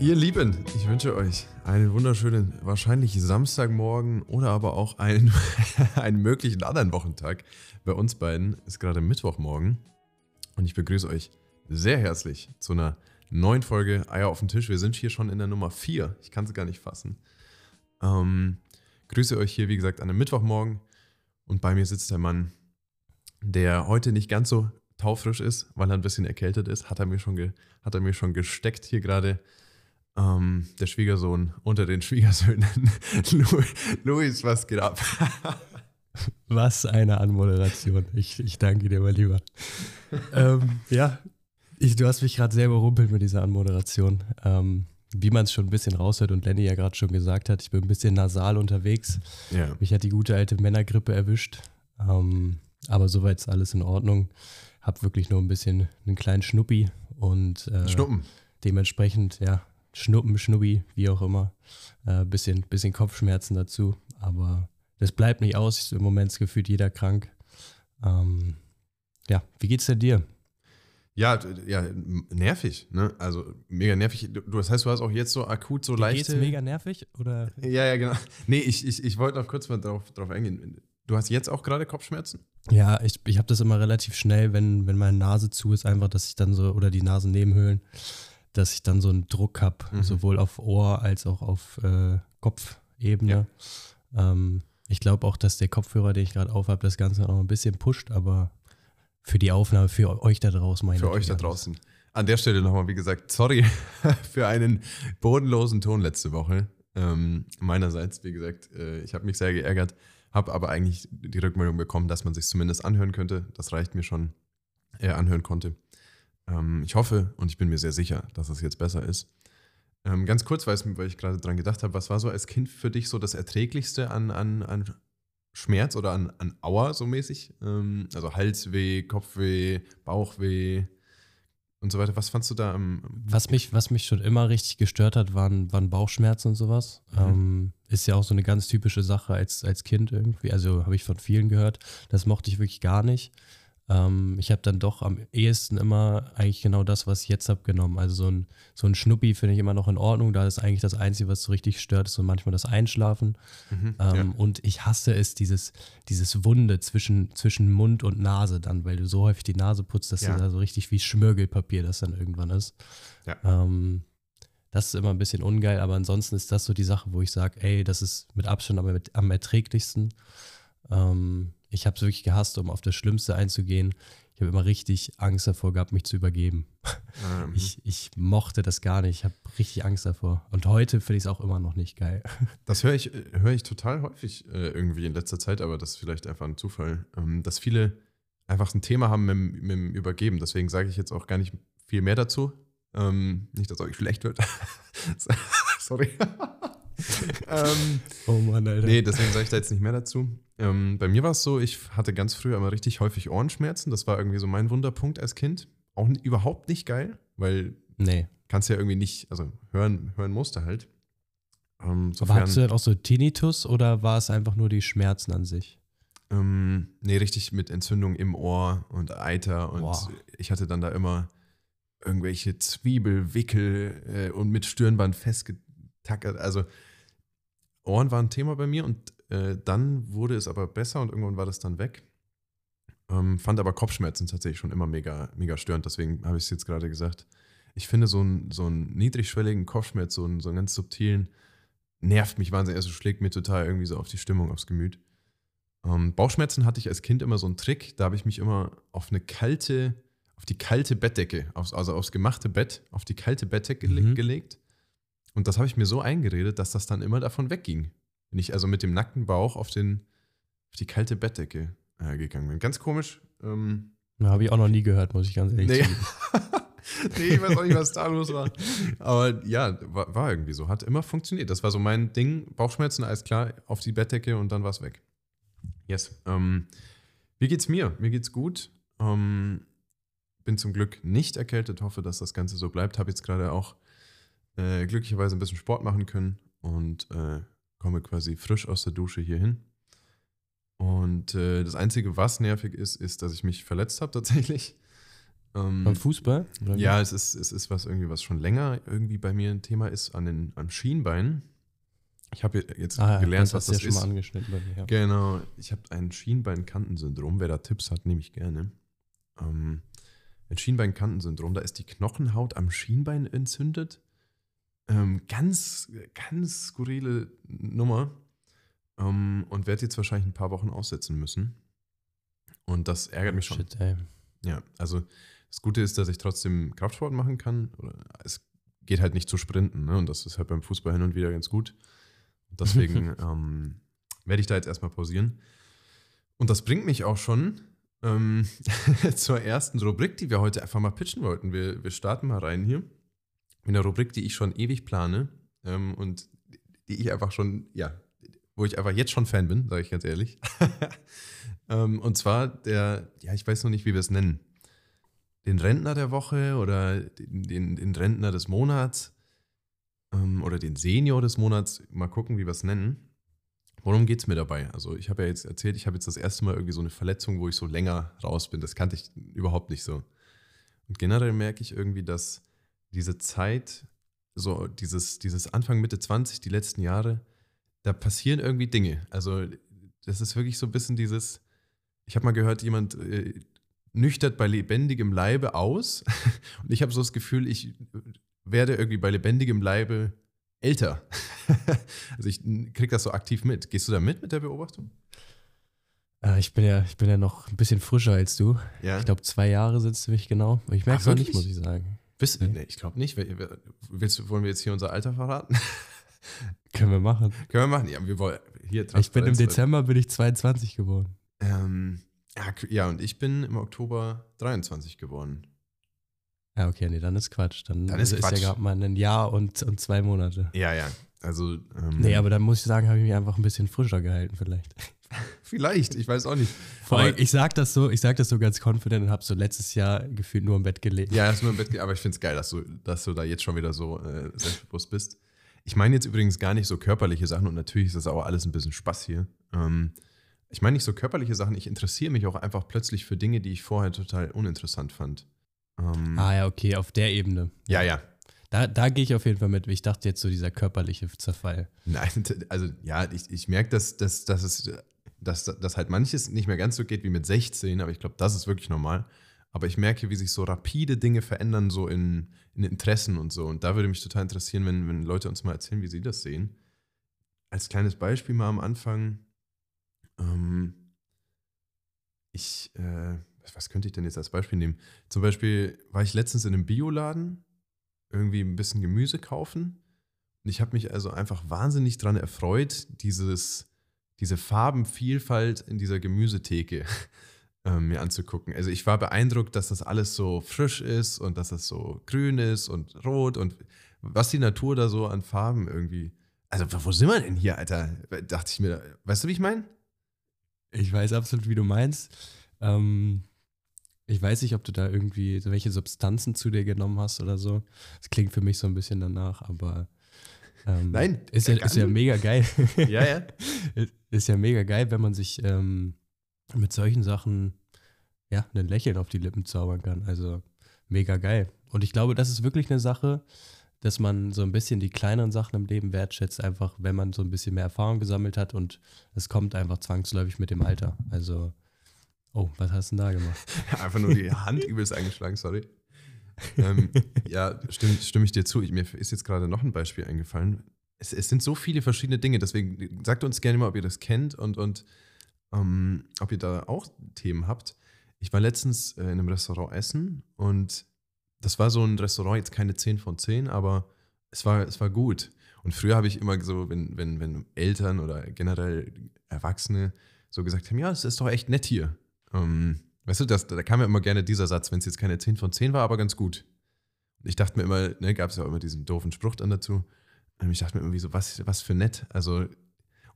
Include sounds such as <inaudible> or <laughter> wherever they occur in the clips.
Ihr Lieben, ich wünsche euch einen wunderschönen, wahrscheinlich Samstagmorgen oder aber auch einen, <laughs> einen möglichen anderen Wochentag. Bei uns beiden ist gerade Mittwochmorgen und ich begrüße euch sehr herzlich zu einer neuen Folge Eier auf dem Tisch. Wir sind hier schon in der Nummer 4. Ich kann es gar nicht fassen. Ähm, grüße euch hier, wie gesagt, an einem Mittwochmorgen und bei mir sitzt der Mann, der heute nicht ganz so taufrisch ist, weil er ein bisschen erkältet ist. Hat er mir schon, ge, hat er mir schon gesteckt hier gerade ähm, der Schwiegersohn unter den Schwiegersöhnen. <laughs> Luis, was geht ab? <laughs> Was eine Anmoderation. Ich, ich danke dir, mein Lieber. ähm, ja, ich, du hast mich gerade sehr überrumpelt mit dieser Anmoderation. Ähm, wie man es schon ein bisschen raushört und Lenny ja gerade schon gesagt hat, ich bin ein bisschen nasal unterwegs. Ja. Mich hat die gute alte Männergrippe erwischt. Ähm, aber soweit ist alles in Ordnung. Hab wirklich nur ein bisschen einen kleinen Schnuppi und äh, Schnuppen. Dementsprechend, ja, Schnuppen, Schnubbi, wie auch immer. Äh, bisschen, bisschen Kopfschmerzen dazu. Aber das bleibt nicht aus. Im Moment ist gefühlt jeder krank. Ähm, ja, wie geht's denn dir? Ja, ja, nervig, ne? Also mega nervig. Du, das heißt, du hast auch jetzt so akut so leicht. Geht's mega nervig? Oder? <laughs> Ja, ja, genau. Nee, ich, ich, ich wollte noch kurz mal drauf, drauf eingehen. Du hast jetzt auch gerade Kopfschmerzen? Ja, ich, ich habe das immer relativ schnell, wenn, wenn meine Nase zu ist, einfach, dass ich dann so, oder die Nasennebenhöhlen, dass ich dann so einen Druck habe, mhm. sowohl auf Ohr als auch auf äh, Kopfebene. Ja. Ähm, ich glaube auch, dass der Kopfhörer, den ich gerade aufhabe, das Ganze noch ein bisschen pusht, aber für die Aufnahme, für euch da draußen, meine Für euch da draußen. An der Stelle nochmal, wie gesagt, sorry <laughs> für einen bodenlosen Ton letzte Woche. Ähm, meinerseits, wie gesagt, äh, ich habe mich sehr geärgert, habe aber eigentlich die Rückmeldung bekommen, dass man sich zumindest anhören könnte. Das reicht mir schon, äh, anhören konnte. Ähm, ich hoffe und ich bin mir sehr sicher, dass es jetzt besser ist. Ähm, ganz kurz, weil, ich gerade dran gedacht habe, was war so als Kind für dich so das Erträglichste an, an, an Schmerz oder an, an Auer so mäßig? Ähm, also Halsweh, Kopfweh, Bauchweh und so weiter. Was fandst du da am. Was mich, was mich schon immer richtig gestört hat, waren, waren Bauchschmerzen und sowas. Mhm. Ähm, ist ja auch so eine ganz typische Sache als, als Kind irgendwie. Also habe ich von vielen gehört. Das mochte ich wirklich gar nicht. Ähm, ich habe dann doch am ehesten immer eigentlich genau das, was ich jetzt habe, genommen. Also so ein, so ein Schnuppi finde ich immer noch in Ordnung. Da ist eigentlich das Einzige, was so richtig stört, ist so manchmal das Einschlafen. Mhm, ähm, ja. Und ich hasse es, dieses, dieses Wunde zwischen, zwischen Mund und Nase dann, weil du so häufig die Nase putzt, dass ja. du da so richtig wie Schmirgelpapier das dann irgendwann ist. Ja. Ähm, das ist immer ein bisschen ungeil, aber ansonsten ist das so die Sache, wo ich sage, ey, das ist mit Abstand aber mit, am erträglichsten. Ähm, ich habe es wirklich gehasst, um auf das Schlimmste einzugehen. Ich habe immer richtig Angst davor gehabt, mich zu übergeben. Mhm. Ich, ich mochte das gar nicht. Ich habe richtig Angst davor. Und heute finde ich es auch immer noch nicht geil. <laughs> Das höre ich, hör ich total häufig äh, irgendwie in letzter Zeit, aber das ist vielleicht einfach ein Zufall, ähm, dass viele einfach ein Thema haben mit, mit dem Übergeben. Deswegen sage ich jetzt auch gar nicht viel mehr dazu. Ähm, nicht, dass euch schlecht wird. <laughs> Sorry. <laughs> ähm, oh Mann, Alter. Nee, deswegen sage ich da jetzt nicht mehr dazu. Ähm, bei mir war es so, ich hatte ganz früh immer richtig häufig Ohrenschmerzen. Das war irgendwie so mein Wunderpunkt als Kind. Auch überhaupt nicht geil, weil nee. kannst ja irgendwie nicht, also hören, hören musste halt. Ähm, Aber hattest du dann auch so Tinnitus oder war es einfach nur die Schmerzen an sich? Ähm, nee, richtig mit Entzündung im Ohr und Eiter und Boah. ich hatte dann da immer irgendwelche Zwiebelwickel äh, und mit Stirnband festgetackert. Also Ohren waren ein Thema bei mir und äh, dann wurde es aber besser und irgendwann war das dann weg. Ähm, fand aber Kopfschmerzen tatsächlich schon immer mega, mega störend, deswegen habe ich es jetzt gerade gesagt. Ich finde so einen so einen niedrigschwelligen Kopfschmerz, so einen, so einen ganz subtilen, nervt mich wahnsinnig. Also schlägt mir total irgendwie so auf die Stimmung, aufs Gemüt. Ähm, Bauchschmerzen hatte ich als Kind immer so einen Trick. Da habe ich mich immer auf eine kalte, auf die kalte Bettdecke, aufs, also aufs gemachte Bett, auf die kalte Bettdecke mhm. gelegt und das habe ich mir so eingeredet, dass das dann immer davon wegging. Wenn ich also mit dem nackten Bauch auf, den, auf die kalte Bettdecke äh, gegangen bin. Ganz komisch. Ähm, habe ich auch noch nie gehört, muss ich ganz ehrlich nee. sagen. <laughs> nee, ich weiß auch nicht, was da los war. Aber ja, war, war, irgendwie so. Hat immer funktioniert. Das war so mein Ding. Bauchschmerzen, alles klar, auf die Bettdecke und dann war es weg. Yes. Ähm, wie geht's mir? Mir geht's gut. Ähm, bin zum Glück nicht erkältet. Hoffe, dass das Ganze so bleibt. Habe jetzt gerade auch äh, glücklicherweise ein bisschen Sport machen können und äh, komme quasi frisch aus der Dusche hier hin. Und äh, das Einzige, was nervig ist, ist, dass ich mich verletzt habe tatsächlich. <laughs> Ähm, Beim Fußball? Ja, es ist, es ist was irgendwie, was schon länger irgendwie bei mir ein Thema ist, an den, am Schienbein. Ich habe jetzt ah, gelernt, das was das ja ist. Schon mal angeschnitten bei mir, ja. Genau, ich habe ein Schienbeinkantensyndrom. Wer da Tipps hat, nehme ich gerne. Ähm, ein Schienbeinkantensyndrom, da ist die Knochenhaut am Schienbein entzündet. Ähm, ganz, ganz skurrile Nummer. Ähm, und werde jetzt wahrscheinlich ein paar Wochen aussetzen müssen. Und das ärgert mich schon. Shit, ey. Ja, also das Gute ist, dass ich trotzdem Kraftsport machen kann. Es geht halt nicht zu sprinten. Ne? Und das ist halt beim Fußball hin und wieder ganz gut. Und <laughs> deswegen ähm, werde ich da jetzt erstmal pausieren. Und das bringt mich auch schon ähm, <laughs> zur ersten Rubrik, die wir heute einfach mal pitchen wollten. Wir, wir starten mal rein hier. In der Rubrik, die ich schon ewig plane ähm, und die ich einfach schon, ja, wo ich einfach jetzt schon Fan bin, sage ich ganz ehrlich. <laughs> ähm, und zwar der, ja, ich weiß noch nicht, wie wir es nennen. Den Rentner der Woche oder den, den, den Rentner des Monats ähm, oder den Senior des Monats. Mal gucken, wie wir es nennen. Worum geht es mir dabei? Also, ich habe ja jetzt erzählt, ich habe jetzt das erste Mal irgendwie so eine Verletzung, wo ich so länger raus bin. Das kannte ich überhaupt nicht so. Und generell merke ich irgendwie, dass diese Zeit, so dieses, dieses Anfang, Mitte 20, die letzten Jahre, da passieren irgendwie Dinge. Also, das ist wirklich so ein bisschen dieses, ich habe mal gehört, jemand äh, nüchtert bei lebendigem Leibe aus. <laughs> Und ich habe so das Gefühl, ich werde irgendwie bei lebendigem Leibe älter. <laughs> also ich kriege das so aktiv mit. Gehst du da mit mit der Beobachtung? Äh, ich, bin ja, ich bin ja noch ein bisschen frischer als du. Ja. Ich glaube, zwei Jahre sind es ziemlich genau. Ich merke es noch nicht, muss ich sagen. Bist, nee. nee ich glaube nicht. Willst, wollen wir jetzt hier unser Alter verraten? <laughs> Können wir machen. Können wir machen. Ja, wir wollen hier Ich bin im Dezember bin ich 22 geworden. Ähm, ja, und ich bin im Oktober 23 geworden. Ja, okay, nee, dann ist Quatsch. Dann, dann ist, Quatsch. ist ja gerade mal ein Jahr und, und zwei Monate. Ja, ja. Also. Ähm, nee, aber dann muss ich sagen, habe ich mich einfach ein bisschen frischer gehalten, vielleicht. <laughs> vielleicht, ich weiß auch nicht. Vor allem, ich sag das so, ich sag das so ganz confident und habe so letztes Jahr gefühlt nur im Bett gelegt. Ja, hast nur im Bett gelegt, aber ich finde es geil, dass du, dass du da jetzt schon wieder so äh, selbstbewusst bist. Ich meine jetzt übrigens gar nicht so körperliche Sachen und natürlich ist das auch alles ein bisschen Spaß hier. Ähm, ich meine nicht so körperliche Sachen, ich interessiere mich auch einfach plötzlich für Dinge, die ich vorher total uninteressant fand. Ähm, ah ja, okay, auf der Ebene. Ja, ja. Da, da gehe ich auf jeden Fall mit. Ich dachte jetzt so dieser körperliche Zerfall. Nein, <laughs> also ja, ich, ich merke, dass, dass, dass, es, dass, dass halt manches nicht mehr ganz so geht wie mit 16, aber ich glaube, das ist wirklich normal. Aber ich merke, wie sich so rapide Dinge verändern, so in, in Interessen und so. Und da würde mich total interessieren, wenn, wenn Leute uns mal erzählen, wie sie das sehen. Als kleines Beispiel mal am Anfang. Ähm, ich, äh, was könnte ich denn jetzt als Beispiel nehmen? Zum Beispiel war ich letztens in einem Bioladen, irgendwie ein bisschen Gemüse kaufen. Und ich habe mich also einfach wahnsinnig daran erfreut, dieses, diese Farbenvielfalt in dieser Gemüsetheke <laughs> äh, mir anzugucken. Also ich war beeindruckt, dass das alles so frisch ist und dass das so grün ist und rot und was die Natur da so an Farben irgendwie. Also, wo sind wir denn hier, Alter? Dachte ich mir, weißt du, wie ich meine? Ich weiß absolut, wie du meinst. Ähm, ich weiß nicht, ob du da irgendwie welche Substanzen zu dir genommen hast oder so. Das klingt für mich so ein bisschen danach, aber ähm, Nein, ist ja, ist ja mega geil. <laughs> Ja, ja. ist ja mega geil, wenn man sich ähm, mit solchen Sachen ja ein Lächeln auf die Lippen zaubern kann. Also mega geil. Und ich glaube, das ist wirklich eine Sache, dass man so ein bisschen die kleineren Sachen im Leben wertschätzt, einfach wenn man so ein bisschen mehr Erfahrung gesammelt hat und es kommt einfach zwangsläufig mit dem Alter. Also Oh, was hast du denn da gemacht? <laughs> Einfach nur die Hand übelst eingeschlagen, sorry. Ähm, ja, stimme, stimme ich dir zu. Ich, mir ist jetzt gerade noch ein Beispiel eingefallen. Es, es, sind so viele verschiedene Dinge, deswegen sagt uns gerne mal, ob ihr das kennt und, und ähm, ob ihr da auch Themen habt. Ich war letztens äh, in einem Restaurant essen und das war so ein Restaurant, jetzt keine 10 von 10, aber es war, es war gut. Und früher habe ich immer so, wenn, wenn, wenn Eltern oder generell Erwachsene so gesagt haben, ja, es ist doch echt nett hier. Ähm, weißt du, das, da kam ja immer gerne dieser Satz, wenn es jetzt keine 10 von 10 war, aber ganz gut. Ich dachte mir immer, ne, gab es ja auch immer diesen doofen Spruch dann dazu. Ähm, ich dachte mir irgendwie so, was, was für nett. Also,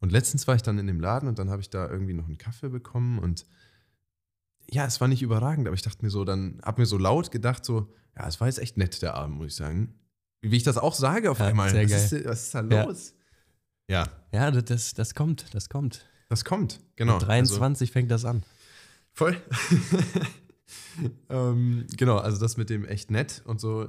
und letztens war ich dann in dem Laden und dann habe ich da irgendwie noch einen Kaffee bekommen und ja, es war nicht überragend, aber ich dachte mir so, dann habe mir so laut gedacht, so, ja, es war jetzt echt nett, der Abend, muss ich sagen. Wie ich das auch sage auf ja, einmal. Sehr was, geil. Ist, was ist da los? Ja. Ja, ja das, das kommt, das kommt. Das kommt, genau. Mit 23 also, fängt das an. Voll. <laughs> ähm, genau, also das mit dem echt nett und so.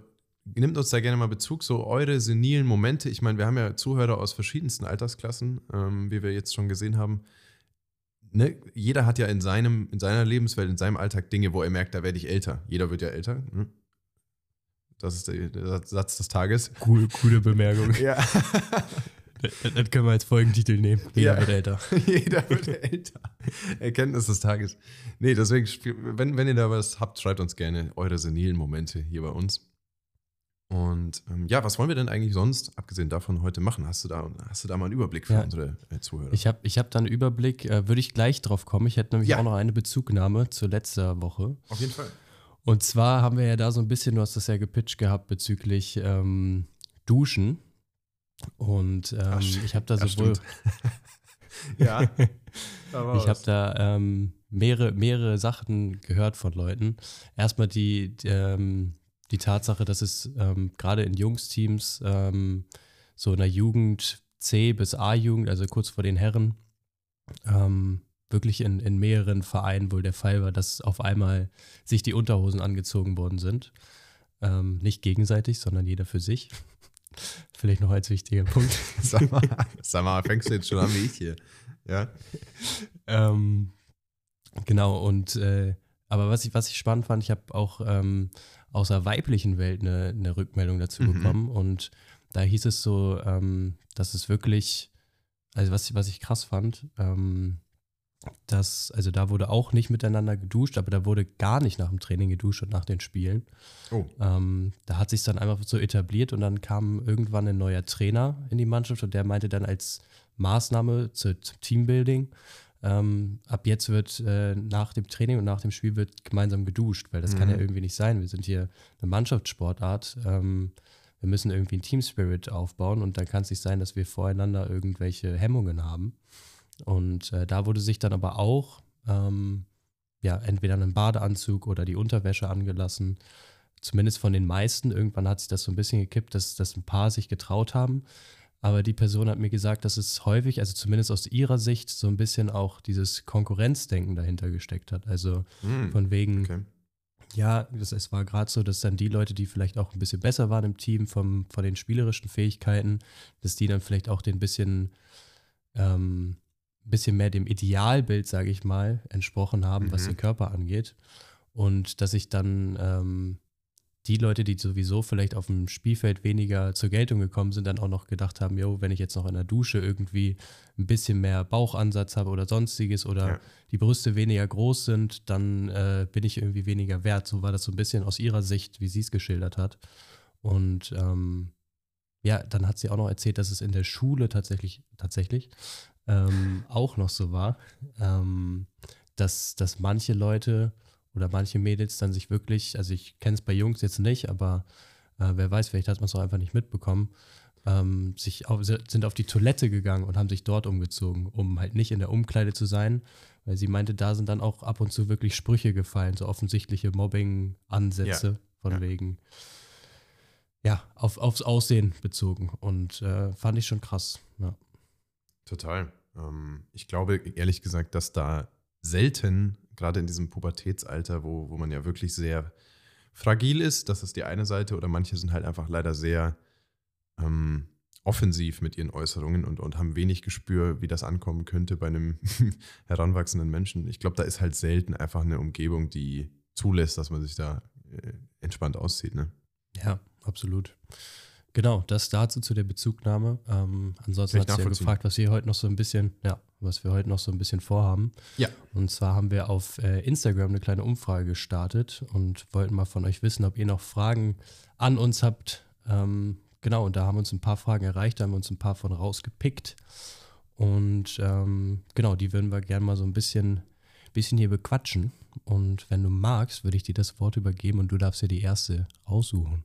Nimmt uns da gerne mal Bezug, so eure senilen Momente. Ich meine, wir haben ja Zuhörer aus verschiedensten Altersklassen, ähm, wie wir jetzt schon gesehen haben. Ne? Jeder hat ja in, seinem, in seiner Lebenswelt, in seinem Alltag Dinge, wo er merkt, da werde ich älter. Jeder wird ja älter. Ne? Das ist der, der, Satz des Tages. Cool, coole Bemerkung. Ja. <laughs> das, können wir als Folgentitel nehmen. Jeder ja. wird älter. <laughs> Jeder wird älter. Erkenntnis des Tages. Nee, deswegen, wenn, wenn ihr da was habt, schreibt uns gerne eure senilen Momente hier bei uns. Und ähm, ja, was wollen wir denn eigentlich sonst, abgesehen davon, heute machen? Hast du da, hast du da mal einen Überblick für ja. unsere äh, Zuhörer? Ich habe ich hab da einen Überblick, äh, würde ich gleich drauf kommen. Ich hätte nämlich ja. auch noch eine Bezugnahme zur letzten Woche. Auf jeden Fall. Und zwar haben wir ja da so ein bisschen, du hast das ja gepitcht gehabt bezüglich ähm, Duschen. Und ähm, Ach, ich habe da sowohl. <laughs> ja. <laughs> ich habe da ähm, mehrere, mehrere Sachen gehört von Leuten. Erstmal die, die, ähm, die Tatsache, dass es ähm, gerade in Jungsteams ähm, so in der Jugend C bis A-Jugend, also kurz vor den Herren, ähm, wirklich in, in mehreren Vereinen wohl der Fall war, dass auf einmal sich die Unterhosen angezogen worden sind. Nicht gegenseitig, sondern jeder für sich. Vielleicht noch als wichtiger Punkt. <laughs> sag, mal, sag mal, fängst du jetzt schon an wie ich hier? Ja. Ähm, genau, und äh, aber was ich, was ich spannend fand, ich habe auch ähm, aus der weiblichen Welt eine, eine Rückmeldung dazu mhm. bekommen und da hieß es so, ähm, dass es wirklich, also was, was ich krass fand, ähm, dass, also da wurde auch nicht miteinander geduscht, aber da wurde gar nicht nach dem Training geduscht und nach den Spielen. Oh. Ähm, da hat sich dann einfach so etabliert und dann kam irgendwann ein neuer Trainer in die Mannschaft und der meinte dann als Maßnahme zu, zum Teambuilding, ähm, ab jetzt wird äh, nach dem Training und nach dem Spiel wird gemeinsam geduscht, weil das mhm. kann ja mhm. irgendwie nicht sein. Wir sind hier eine Mannschaftssportart. Ähm, wir müssen irgendwie einen Team Spirit aufbauen und dann kann es nicht sein, dass wir voreinander irgendwelche Hemmungen haben. Und äh, da wurde sich dann aber auch ähm, ja, entweder einen Badeanzug oder die Unterwäsche angelassen. Zumindest von den meisten. Irgendwann hat sich das so ein bisschen gekippt, dass, dass ein paar sich getraut haben. Aber die Person hat mir gesagt, dass es häufig, also zumindest aus ihrer Sicht, so ein bisschen auch dieses Konkurrenzdenken dahinter gesteckt hat. Also mm, von wegen, okay. ja, es, es war gerade so, dass dann die Leute, die vielleicht auch ein bisschen besser waren im Team vom, von den spielerischen Fähigkeiten, dass die dann vielleicht auch den bisschen ähm, bisschen mehr dem Idealbild, sage ich mal, entsprochen haben, mhm. was den Körper angeht. Und dass ich dann ähm, die Leute, die sowieso vielleicht auf dem Spielfeld weniger zur Geltung gekommen sind, dann auch noch gedacht haben, jo, wenn ich jetzt noch in der Dusche irgendwie ein bisschen mehr Bauchansatz habe oder sonstiges oder ja. die Brüste weniger groß sind, dann äh, bin ich irgendwie weniger wert. So war das so ein bisschen aus ihrer Sicht, wie sie es geschildert hat. Und ähm, ja, dann hat sie auch noch erzählt, dass es in der Schule tatsächlich, tatsächlich ähm, auch noch so war, ähm, dass, dass manche Leute oder manche Mädels dann sich wirklich, also ich kenne es bei Jungs jetzt nicht, aber äh, wer weiß, vielleicht hat man es auch einfach nicht mitbekommen, ähm, sich auf, sind auf die Toilette gegangen und haben sich dort umgezogen, um halt nicht in der Umkleide zu sein, weil sie meinte, da sind dann auch ab und zu wirklich Sprüche gefallen, so offensichtliche Mobbing-Ansätze ja. von ja. wegen, ja, auf, aufs Aussehen bezogen und äh, fand ich schon krass, ja. Total. Ähm, ich glaube ehrlich gesagt, dass da selten, gerade in diesem Pubertätsalter, wo, wo man ja wirklich sehr fragil ist, das ist die eine Seite, oder manche sind halt einfach leider sehr ähm, offensiv mit ihren Äußerungen und, und haben wenig Gespür, wie das ankommen könnte bei einem <laughs> heranwachsenden Menschen. Ich glaube, da ist halt selten einfach eine Umgebung, die zulässt, dass man sich da äh, entspannt auszieht. Ne? Ja, absolut. Genau, das dazu zu der Bezugnahme. Ähm, ansonsten hat sie ja gefragt, was wir heute noch so ein bisschen, ja, was wir heute noch so ein bisschen vorhaben. Ja. Und zwar haben wir auf äh, Instagram eine kleine Umfrage gestartet und wollten mal von euch wissen, ob ihr noch Fragen an uns habt. Ähm, genau, und da haben uns ein paar Fragen erreicht, da haben wir uns ein paar von rausgepickt. Und ähm, genau, die würden wir gerne mal so ein bisschen, bisschen hier bequatschen. Und wenn du magst, würde ich dir das Wort übergeben und du darfst dir die erste aussuchen.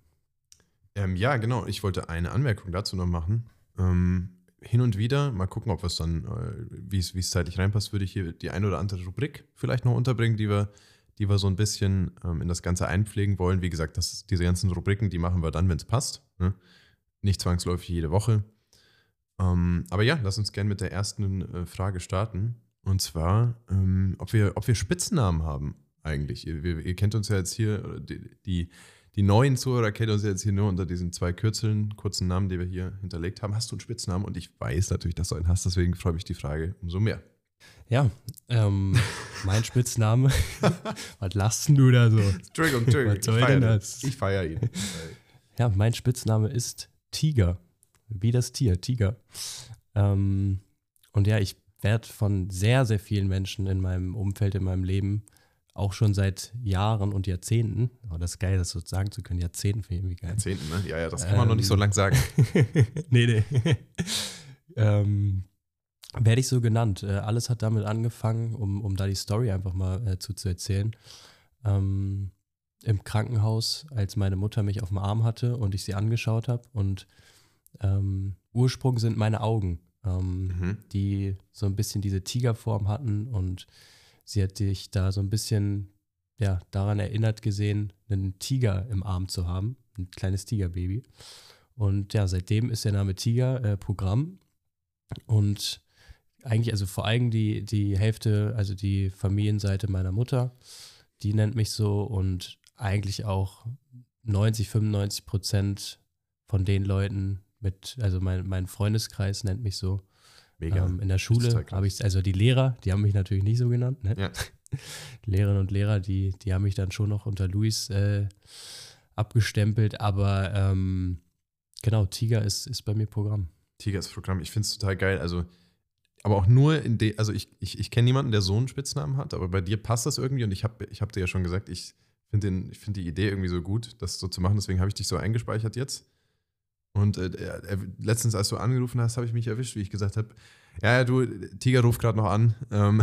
Ähm, ja, genau. Ich wollte eine Anmerkung dazu noch machen. Ähm, hin und wieder, mal gucken, ob es dann, äh, wie es zeitlich reinpasst, würde ich hier die eine oder andere Rubrik vielleicht noch unterbringen, die wir, die wir so ein bisschen ähm, in das Ganze einpflegen wollen. Wie gesagt, das, diese ganzen Rubriken, die machen wir dann, wenn es passt. Ne? Nicht zwangsläufig jede Woche. Ähm, aber ja, lass uns gerne mit der ersten äh, Frage starten. Und zwar, ähm, ob, wir, ob wir Spitznamen haben. eigentlich. Ihr, ihr, kennt uns ja jetzt hier, die, die, die neuen Zuhörer kennen uns jetzt hier nur unter diesen zwei Kürzeln, kurzen Namen, die wir hier hinterlegt haben. Hast du einen Spitznamen? Und ich weiß natürlich, dass du einen hast, deswegen freue mich die Frage umso mehr. Ja, ähm, <laughs> mein Spitzname. <laughs> Was lachst du da so? Entschuldigung, Entschuldigung. Was soll denn das? Ich feiere ihn. Ja, mein Spitzname ist Tiger. Wie das Tier, Tiger. Ähm, und ja, ich werde von sehr, sehr vielen Menschen in meinem Umfeld, in meinem Leben, auch schon seit Jahren und Jahrzehnten, oh, das ist geil, das so sagen zu können, Jahrzehnten für irgendwie geil. Jahrzehnten, ne? Ja, ja, das kann man ähm, noch nicht so ähm, lang sagen. <laughs> nee, nee. <laughs> ähm, werde ich so genannt. Äh, alles hat damit angefangen, um, um da die Story einfach mal äh, zu, zu erzählen. Ähm, Im Krankenhaus, als meine Mutter mich auf dem Arm hatte und ich sie angeschaut habe. Und ähm, Ursprung sind meine Augen, ähm, mhm. die so ein bisschen diese Tigerform hatten. Und sie hat sich da so ein bisschen ja, daran erinnert gesehen, einen Tiger im Arm zu haben, ein kleines Tigerbaby. Und ja, seitdem ist der Name Tiger äh, Programm. Und eigentlich, also vor allem die, die Hälfte, also die Familienseite meiner Mutter, die nennt mich so und eigentlich auch 90, 95 Prozent von den Leuten mit, also mein, mein Freundeskreis nennt mich so. Mega. Ähm, in der Schule habe ich, also die Lehrer, die haben mich natürlich nicht so genannt. Ne? Ja. <laughs> Lehrerinnen und Lehrer, die, die haben mich dann schon noch unter Luis äh, abgestempelt, aber ähm, genau, Tiger ist, ist bei mir Programm. Tiger ist Programm, ich finde es total geil. Also aber auch nur in der, also ich, ich, ich kenne niemanden, der so einen Spitznamen hat, aber bei dir passt das irgendwie und ich habe ich hab dir ja schon gesagt, ich finde find die Idee irgendwie so gut, das so zu machen, deswegen habe ich dich so eingespeichert jetzt. Und äh, äh, letztens, als du angerufen hast, habe ich mich erwischt, wie ich gesagt habe, ja, ja, du, Tiger ruft gerade noch an. Ähm,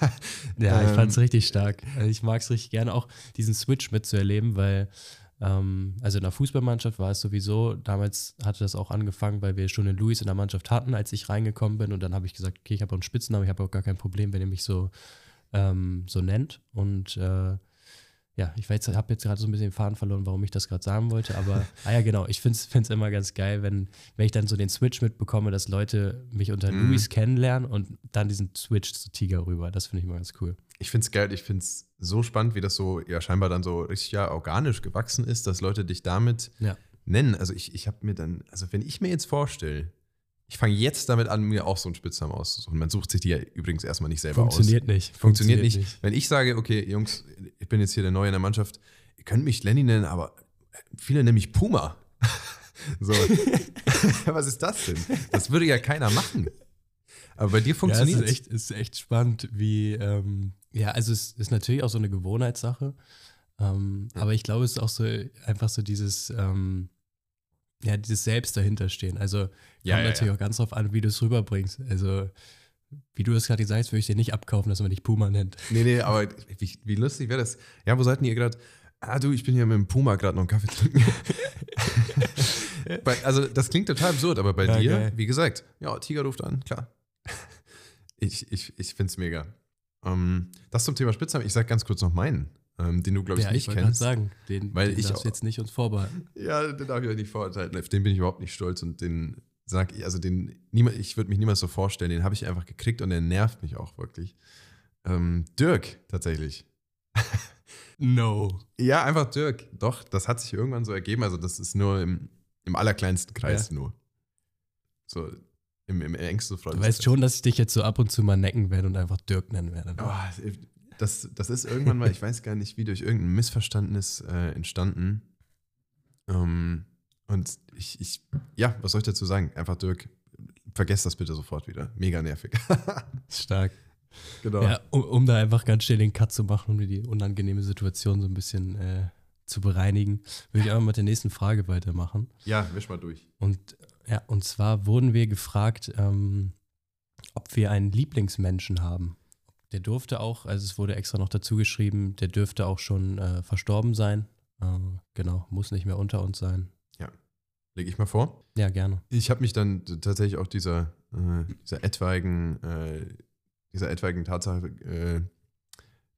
<laughs> ja, ich fand es richtig stark. Also ich mag es richtig gerne, auch diesen Switch mitzuerleben, weil ähm, also in der Fußballmannschaft war es sowieso, damals hatte das auch angefangen, weil wir schon einen Luis in der Mannschaft hatten, als ich reingekommen bin. Und dann habe ich gesagt, okay, ich habe auch einen Spitznamen, ich habe auch gar kein Problem, wenn ihr mich so, ähm, so nennt. Und äh, ja, ich habe jetzt gerade so ein bisschen den Faden verloren, warum ich das gerade sagen wollte, aber, ah ja, genau, ich finde es immer ganz geil, wenn, wenn ich dann so den Switch mitbekomme, dass Leute mich unter mhm. Luis kennenlernen und dann diesen Switch zu Tiger rüber. Das finde ich immer ganz cool. Ich finde es geil, ich finde es so spannend, wie das so ja scheinbar dann so richtig ja organisch gewachsen ist, dass Leute dich damit ja. nennen. Also ich, ich habe mir dann, also wenn ich mir jetzt vorstelle, ich fange jetzt damit an, mir auch so einen Spitznamen auszusuchen. Man sucht sich die ja übrigens erstmal nicht selber Funktioniert aus. Nicht. Funktioniert, Funktioniert nicht. nicht. Wenn ich sage, okay, Jungs, ich bin jetzt hier der Neue in der Mannschaft, ihr könnt mich Lenny nennen, aber viele nennen mich Puma. <laughs> so. <laughs> Was ist das denn? Das würde ja keiner machen. Aber bei dir funktioniert ja, es. Ist echt, ist echt spannend, wie, ähm, ja, also es ist natürlich auch so eine Gewohnheitssache. Ähm, ja. Aber ich glaube, es ist auch so einfach so dieses, ähm, ja, dieses Selbst dahinter stehen. Also kommt ja, ja, natürlich auch ganz drauf an, wie du es rüberbringst. Also, wie du es gerade gesagt hast, würde ich dir nicht abkaufen, dass man dich Puma nennt. Nee, nee, aber wie, wie lustig wäre das? Ja, wo seid ihr gerade? Ah, du, ich bin hier mit dem Puma gerade noch einen Kaffee trinken. <laughs> also, das klingt total absurd, aber bei dir, geil. wie gesagt, ja, Tiger ruft an, klar. ich ich, ich finde es mega. Ähm, das zum Thema Spitznamen. Ich sage ganz kurz noch meinen, ähm, den du, glaube ich, ja, nicht ich kennst. Sagen, den, weil den ich darfst auch, jetzt nicht uns vorbehalten. Ja, den darf ich euch nicht vorbehalten. Auf den bin ich überhaupt nicht stolz und den sag ich, also den, niemand, ich würde mich niemals so vorstellen, den habe ich einfach gekriegt und der nervt mich auch wirklich. Ähm, Dirk, tatsächlich. <laughs> no. Ja, einfach Dirk. Doch, das hat sich irgendwann so ergeben. Also, das ist nur im, im allerkleinsten Kreis ja. nur. So, im, im engsten Freundeskreis. Du weißt schon, dass ich dich jetzt so ab und zu mal necken werde und einfach Dirk nennen werde. Oh, das, das ist irgendwann mal, ich weiß gar nicht, wie durch irgendein Missverständnis äh, entstanden. Ähm, und ich, ich, ja, was soll ich dazu sagen? Einfach Dirk, vergesst das bitte sofort wieder. Mega nervig. <laughs> Stark. Genau. Ja, um, um, da einfach ganz schnell den Cut zu machen, um die unangenehme Situation so ein bisschen äh, zu bereinigen, würde ich einfach mit der nächsten Frage weitermachen. Ja, wisch mal durch. Und ja, und zwar wurden wir gefragt, ähm, ob wir einen Lieblingsmenschen haben. Der durfte auch, also es wurde extra noch dazu geschrieben, der dürfte auch schon äh, verstorben sein. Äh, genau, muss nicht mehr unter uns sein. Ja. Lege ich mal vor? Ja, gerne. Ich habe mich dann tatsächlich auch dieser, äh, dieser etwaigen, äh, dieser etwaigen Tatsache äh,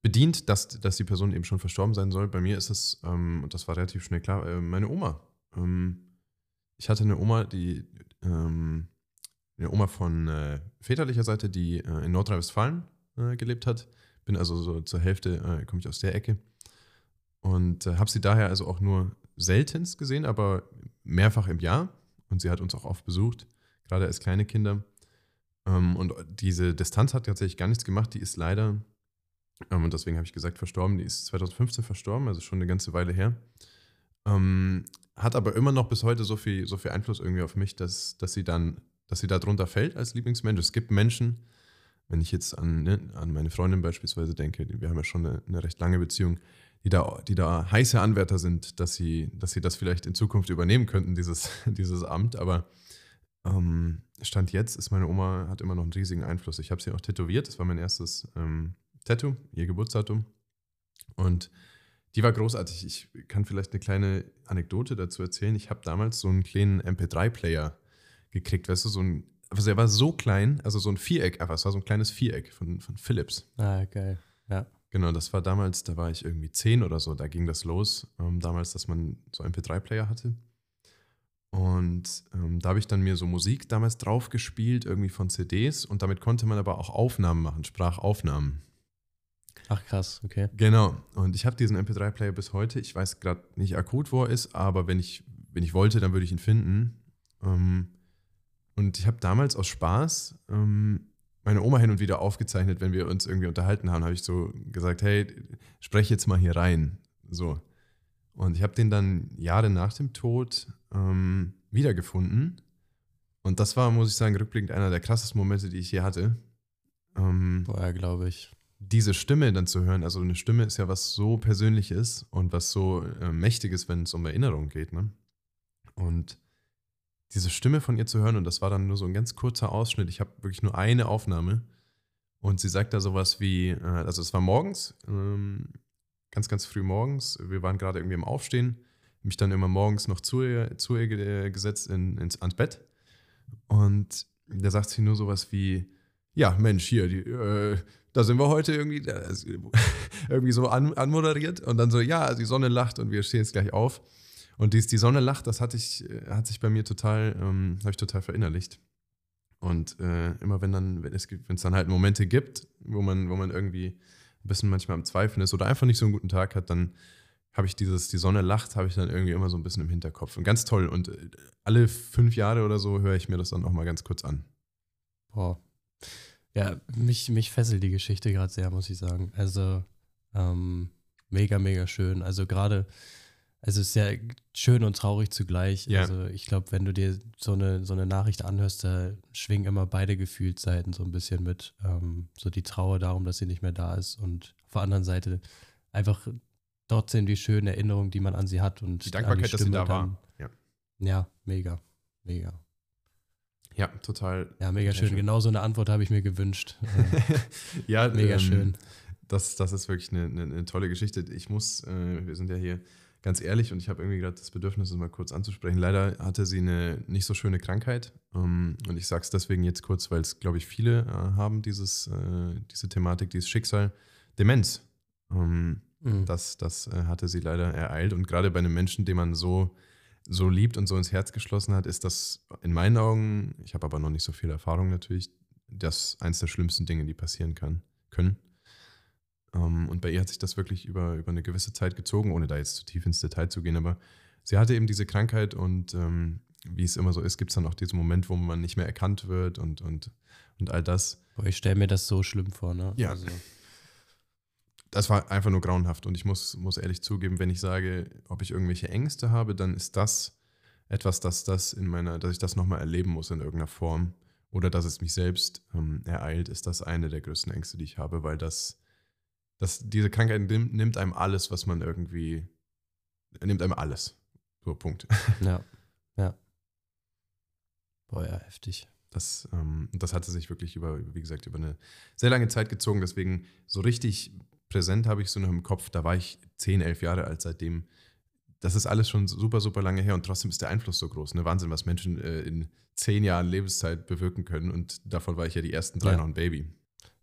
bedient, dass, dass die Person eben schon verstorben sein soll. Bei mir ist es, ähm, und das war relativ schnell klar, äh, meine Oma. Ähm, ich hatte eine Oma, die ähm, eine Oma von äh, väterlicher Seite, die in Nordrhein-Westfalen äh, gelebt hat, Bin also so zur Hälfte, äh, komme ich aus der Ecke. Und äh, habe sie daher also auch nur seltenst gesehen, aber mehrfach im Jahr. Und sie hat uns auch oft besucht, gerade als kleine Kinder. Ähm, und diese Distanz hat tatsächlich gar nichts gemacht. Die ist leider, ähm, und deswegen habe ich gesagt, verstorben. Die ist 2015 verstorben, also schon eine ganze Weile her. Ähm, hat aber immer noch bis heute so viel, so viel Einfluss irgendwie auf mich, dass, dass sie dann, dass sie da drunter fällt als Lieblingsmensch. Es gibt Menschen, wenn ich jetzt an, ne, an meine Freundin beispielsweise denke, wir haben ja schon eine, eine, recht lange Beziehung, die da, die da heiße Anwärter sind, dass sie, dass sie das vielleicht in Zukunft übernehmen könnten, dieses, <laughs> dieses Amt. Aber ähm, Stand jetzt ist meine Oma, hat immer noch einen riesigen Einfluss. Ich habe sie auch tätowiert, das war mein erstes ähm, Tattoo, ihr Geburtsdatum. Und die war großartig. Ich kann vielleicht eine kleine Anekdote dazu erzählen. Ich habe damals so einen kleinen MP3-Player gekriegt, weißt du, so ein, also er war so klein, also so ein Viereck, einfach, es war so ein kleines Viereck von, von Philips. Ah, geil. Ja. Genau, das war damals, da war ich irgendwie zehn oder so, da ging das los, ähm, damals, dass man so MP3-Player hatte. Und ähm, da habe ich dann mir so Musik damals drauf gespielt, irgendwie von CDs und damit konnte man aber auch Aufnahmen machen, Sprachaufnahmen. Ach krass, okay. Genau. Und ich habe diesen MP3-Player bis heute. Ich weiß gerade nicht akut, wo er ist, aber wenn ich, wenn ich wollte, dann würde ich ihn finden. Ähm, und ich habe damals aus Spaß ähm, meine Oma hin und wieder aufgezeichnet, wenn wir uns irgendwie unterhalten haben, habe ich so gesagt, hey, sprech jetzt mal hier rein. So. Und ich habe den dann Jahre nach dem Tod ähm, wiedergefunden. Und das war, muss ich sagen, rückblickend einer der krassesten Momente, die ich je hatte. Ähm, Boah, glaube ich diese Stimme dann zu hören, also eine Stimme ist ja was so Persönliches und was so äh, Mächtiges, wenn es um Erinnerung geht, ne? Und diese Stimme von ihr zu hören, und das war dann nur so ein ganz kurzer Ausschnitt, ich habe wirklich nur eine Aufnahme. Und sie sagt da sowas wie, äh, also es war morgens, ähm, ganz, ganz früh morgens, wir waren gerade irgendwie im Aufstehen, mich dann immer morgens noch zu ihr, zu ihr gesetzt in, ins, ans Bett. Und da sagt sie nur sowas wie, ja, Mensch, hier, die, äh, da sind wir heute irgendwie, <laughs> irgendwie so an, anmoderiert. Und dann so, ja, die Sonne lacht und wir stehen jetzt gleich auf. Und dies, die Sonne lacht, das hatte ich, hat sich bei mir total, ähm, habe ich total verinnerlicht. Und äh, immer wenn dann, wenn es, wenn es dann halt Momente gibt, wo man, wo man irgendwie ein bisschen manchmal am Zweifeln ist oder einfach nicht so einen guten Tag hat, dann habe ich dieses, die Sonne lacht, habe ich dann irgendwie immer so ein bisschen im Hinterkopf. Und ganz toll. Und äh, alle fünf Jahre oder so höre ich mir das dann auch mal ganz kurz an. Boah. Ja, mich, mich fesselt die Geschichte gerade sehr, muss ich sagen. Also ähm, mega, mega schön. Also gerade, also es ist ja schön und traurig zugleich. Ja. Also ich glaube, wenn du dir so eine, so eine Nachricht anhörst, da schwingen immer beide Gefühlsseiten so ein bisschen mit. Ähm, so die Trauer darum, dass sie nicht mehr da ist und auf der anderen Seite einfach trotzdem die schönen Erinnerungen, die man an sie hat. Und die Dankbarkeit, die dass sie da dann, war. Ja. ja, mega, mega. Ja, total. Ja, mega schön. schön. Genau so eine Antwort habe ich mir gewünscht. <laughs> ja, mega ähm, schön. Das, das ist wirklich eine, eine, eine tolle Geschichte. Ich muss, äh, wir sind ja hier ganz ehrlich und ich habe irgendwie gerade das Bedürfnis, es mal kurz anzusprechen. Leider hatte sie eine nicht so schöne Krankheit. Ähm, und ich sage es deswegen jetzt kurz, weil es, glaube ich, viele äh, haben, dieses, äh, diese Thematik, dieses Schicksal. Demenz. Ähm, mhm. Das, das äh, hatte sie leider ereilt. Und gerade bei einem Menschen, den man so so liebt und so ins Herz geschlossen hat, ist das in meinen Augen, ich habe aber noch nicht so viel Erfahrung natürlich, das eins der schlimmsten Dinge, die passieren kann, können. Ähm, und bei ihr hat sich das wirklich über, über eine gewisse Zeit gezogen, ohne da jetzt zu tief ins Detail zu gehen. Aber sie hatte eben diese Krankheit und ähm, wie es immer so ist, gibt es dann auch diesen Moment, wo man nicht mehr erkannt wird und, und, und all das. ich stelle mir das so schlimm vor, ne? Ja. Also das war einfach nur grauenhaft. Und ich muss, muss ehrlich zugeben, wenn ich sage, ob ich irgendwelche Ängste habe, dann ist das etwas, dass das in meiner, dass ich das nochmal erleben muss in irgendeiner Form. Oder dass es mich selbst ähm, ereilt, ist das eine der größten Ängste, die ich habe, weil das, das diese Krankheit nimmt, nimmt einem alles, was man irgendwie, nimmt einem alles. So, Punkt. <laughs> Ja, ja. Boah, ja, heftig. Das, ähm, das hatte sich wirklich über, wie gesagt, über eine sehr lange Zeit gezogen. Deswegen so richtig präsent habe ich so noch im Kopf, da war ich 10, 11 Jahre alt seitdem. Das ist alles schon super, super lange her und trotzdem ist der Einfluss so groß. Ne? Wahnsinn, was Menschen äh, in zehn Jahren Lebenszeit bewirken können und davon war ich ja die ersten drei ja. noch ein Baby.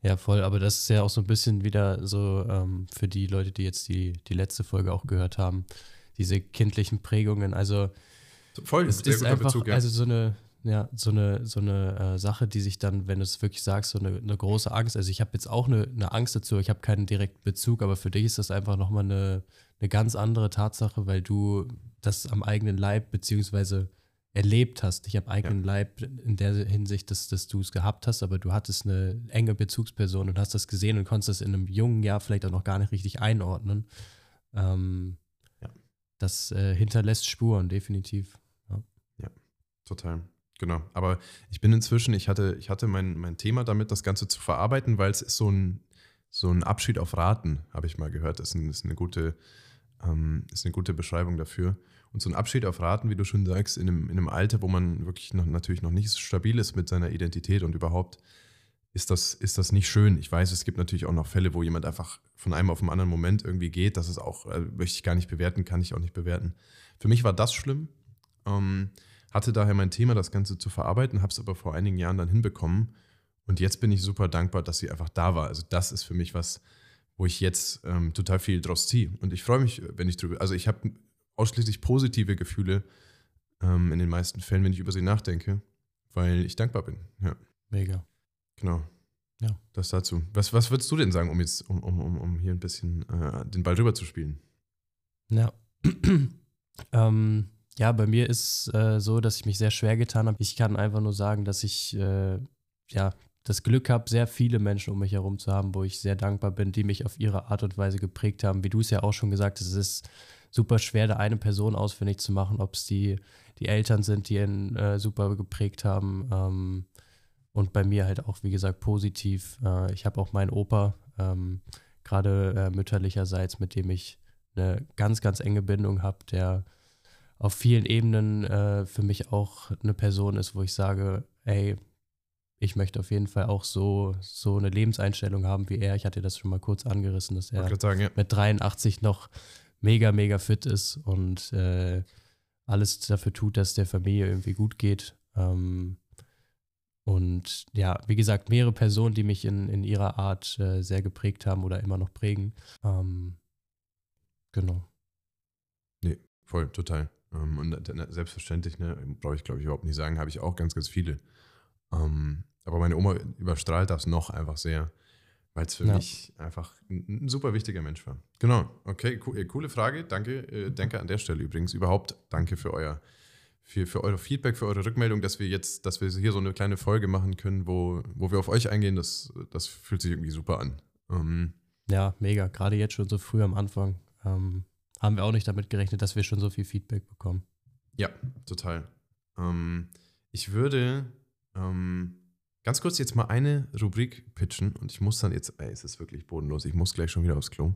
Ja, voll, aber das ist ja auch so ein bisschen wieder so ähm, für die Leute, die jetzt die, die letzte Folge auch gehört haben, diese kindlichen Prägungen. Also voll, es ist einfach, Bezug, ja. also so eine, ja, so eine, so eine äh, Sache, die sich dann, wenn du es wirklich sagst, so eine, eine große Angst, also ich habe jetzt auch eine, eine Angst dazu, ich habe keinen direkten Bezug, aber für dich ist das einfach nochmal eine, eine ganz andere Tatsache, weil du das am eigenen Leib beziehungsweise erlebt hast, nicht am eigenen ja. Leib in der Hinsicht, dass, dass du es gehabt hast, aber du hattest eine enge Bezugsperson und hast das gesehen und konntest das in einem jungen Jahr vielleicht auch noch gar nicht richtig einordnen. Ähm, ja. Das äh, hinterlässt Spuren, definitiv. Ja. ja, total. Genau. Aber ich bin inzwischen, ich hatte, ich hatte mein, mein Thema damit, das Ganze zu verarbeiten, weil es ist so ein, so ein Abschied auf Raten, habe ich mal gehört. Das ist, ein, ist, eine gute, ähm, ist eine gute Beschreibung dafür. Und so ein Abschied auf Raten, wie du schon sagst, in einem, in einem Alter, wo man wirklich noch, natürlich noch nicht stabil ist mit seiner Identität und überhaupt, ist das, ist das nicht schön. Ich weiß, es gibt natürlich auch noch Fälle, wo jemand einfach von einem auf den anderen Moment irgendwie geht. Das ist auch, äh, möchte ich gar nicht bewerten, kann ich auch nicht bewerten. Für mich war das schlimm. Ähm, hatte daher mein Thema, das Ganze zu verarbeiten, habe es aber vor einigen Jahren dann hinbekommen. Und jetzt bin ich super dankbar, dass sie einfach da war. Also das ist für mich was, wo ich jetzt ähm, total viel draus ziehe. Und ich freue mich, wenn ich drüber, also ich habe ausschließlich positive Gefühle ähm, in den meisten Fällen, wenn ich über sie nachdenke, weil ich dankbar bin. Ja. Mega. Genau. Ja. Das dazu. Was, was würdest du denn sagen, um jetzt, um, um, um hier ein bisschen äh, den Ball rüber zu spielen? Ja. <clears throat> ähm, ja, bei mir ist äh, so, dass ich mich sehr schwer getan habe. Ich kann einfach nur sagen, dass ich äh, ja das Glück habe, sehr viele Menschen um mich herum zu haben, wo ich sehr dankbar bin, die mich auf ihre Art und Weise geprägt haben. Wie du es ja auch schon gesagt hast, es ist super schwer, da eine Person ausfindig zu machen, ob es die, die Eltern sind, die ihn äh, super geprägt haben. Ähm, und bei mir halt auch, wie gesagt, positiv. Äh, ich habe auch meinen Opa, ähm, gerade äh, mütterlicherseits, mit dem ich eine ganz, ganz enge Bindung habe, der auf vielen Ebenen äh, für mich auch eine Person ist, wo ich sage, ey, ich möchte auf jeden Fall auch so, so eine Lebenseinstellung haben wie er. Ich hatte das schon mal kurz angerissen, dass er sagen, ja. mit 83 noch mega, mega fit ist und äh, alles dafür tut, dass der Familie irgendwie gut geht. Ähm, und ja, wie gesagt, mehrere Personen, die mich in, in ihrer Art äh, sehr geprägt haben oder immer noch prägen. Ähm, genau. Nee, voll, total. Ähm, und selbstverständlich, ne, brauche ich glaube ich überhaupt nicht sagen, habe ich auch ganz, ganz viele. Ähm, aber meine Oma überstrahlt das noch einfach sehr weil es für ja. mich einfach ein, ein, super wichtiger Mensch war. Genau, okay, co äh, coole Frage. Danke, äh, danke an der Stelle übrigens. Überhaupt danke für euer, für, für eure Feedback, für eure Rückmeldung, dass wir jetzt, dass wir hier so eine kleine Folge machen können, wo, wo wir auf euch eingehen. Das, das fühlt sich irgendwie super an. Ähm, ja, mega. Gerade jetzt schon so früh am Anfang ähm, haben wir auch nicht damit gerechnet, dass wir schon so viel Feedback bekommen. Ja, total. Ähm, ich würde ähm, Ganz kurz jetzt mal eine Rubrik pitchen und ich muss dann jetzt, ey, es ist wirklich bodenlos, ich muss gleich schon wieder aufs Klo.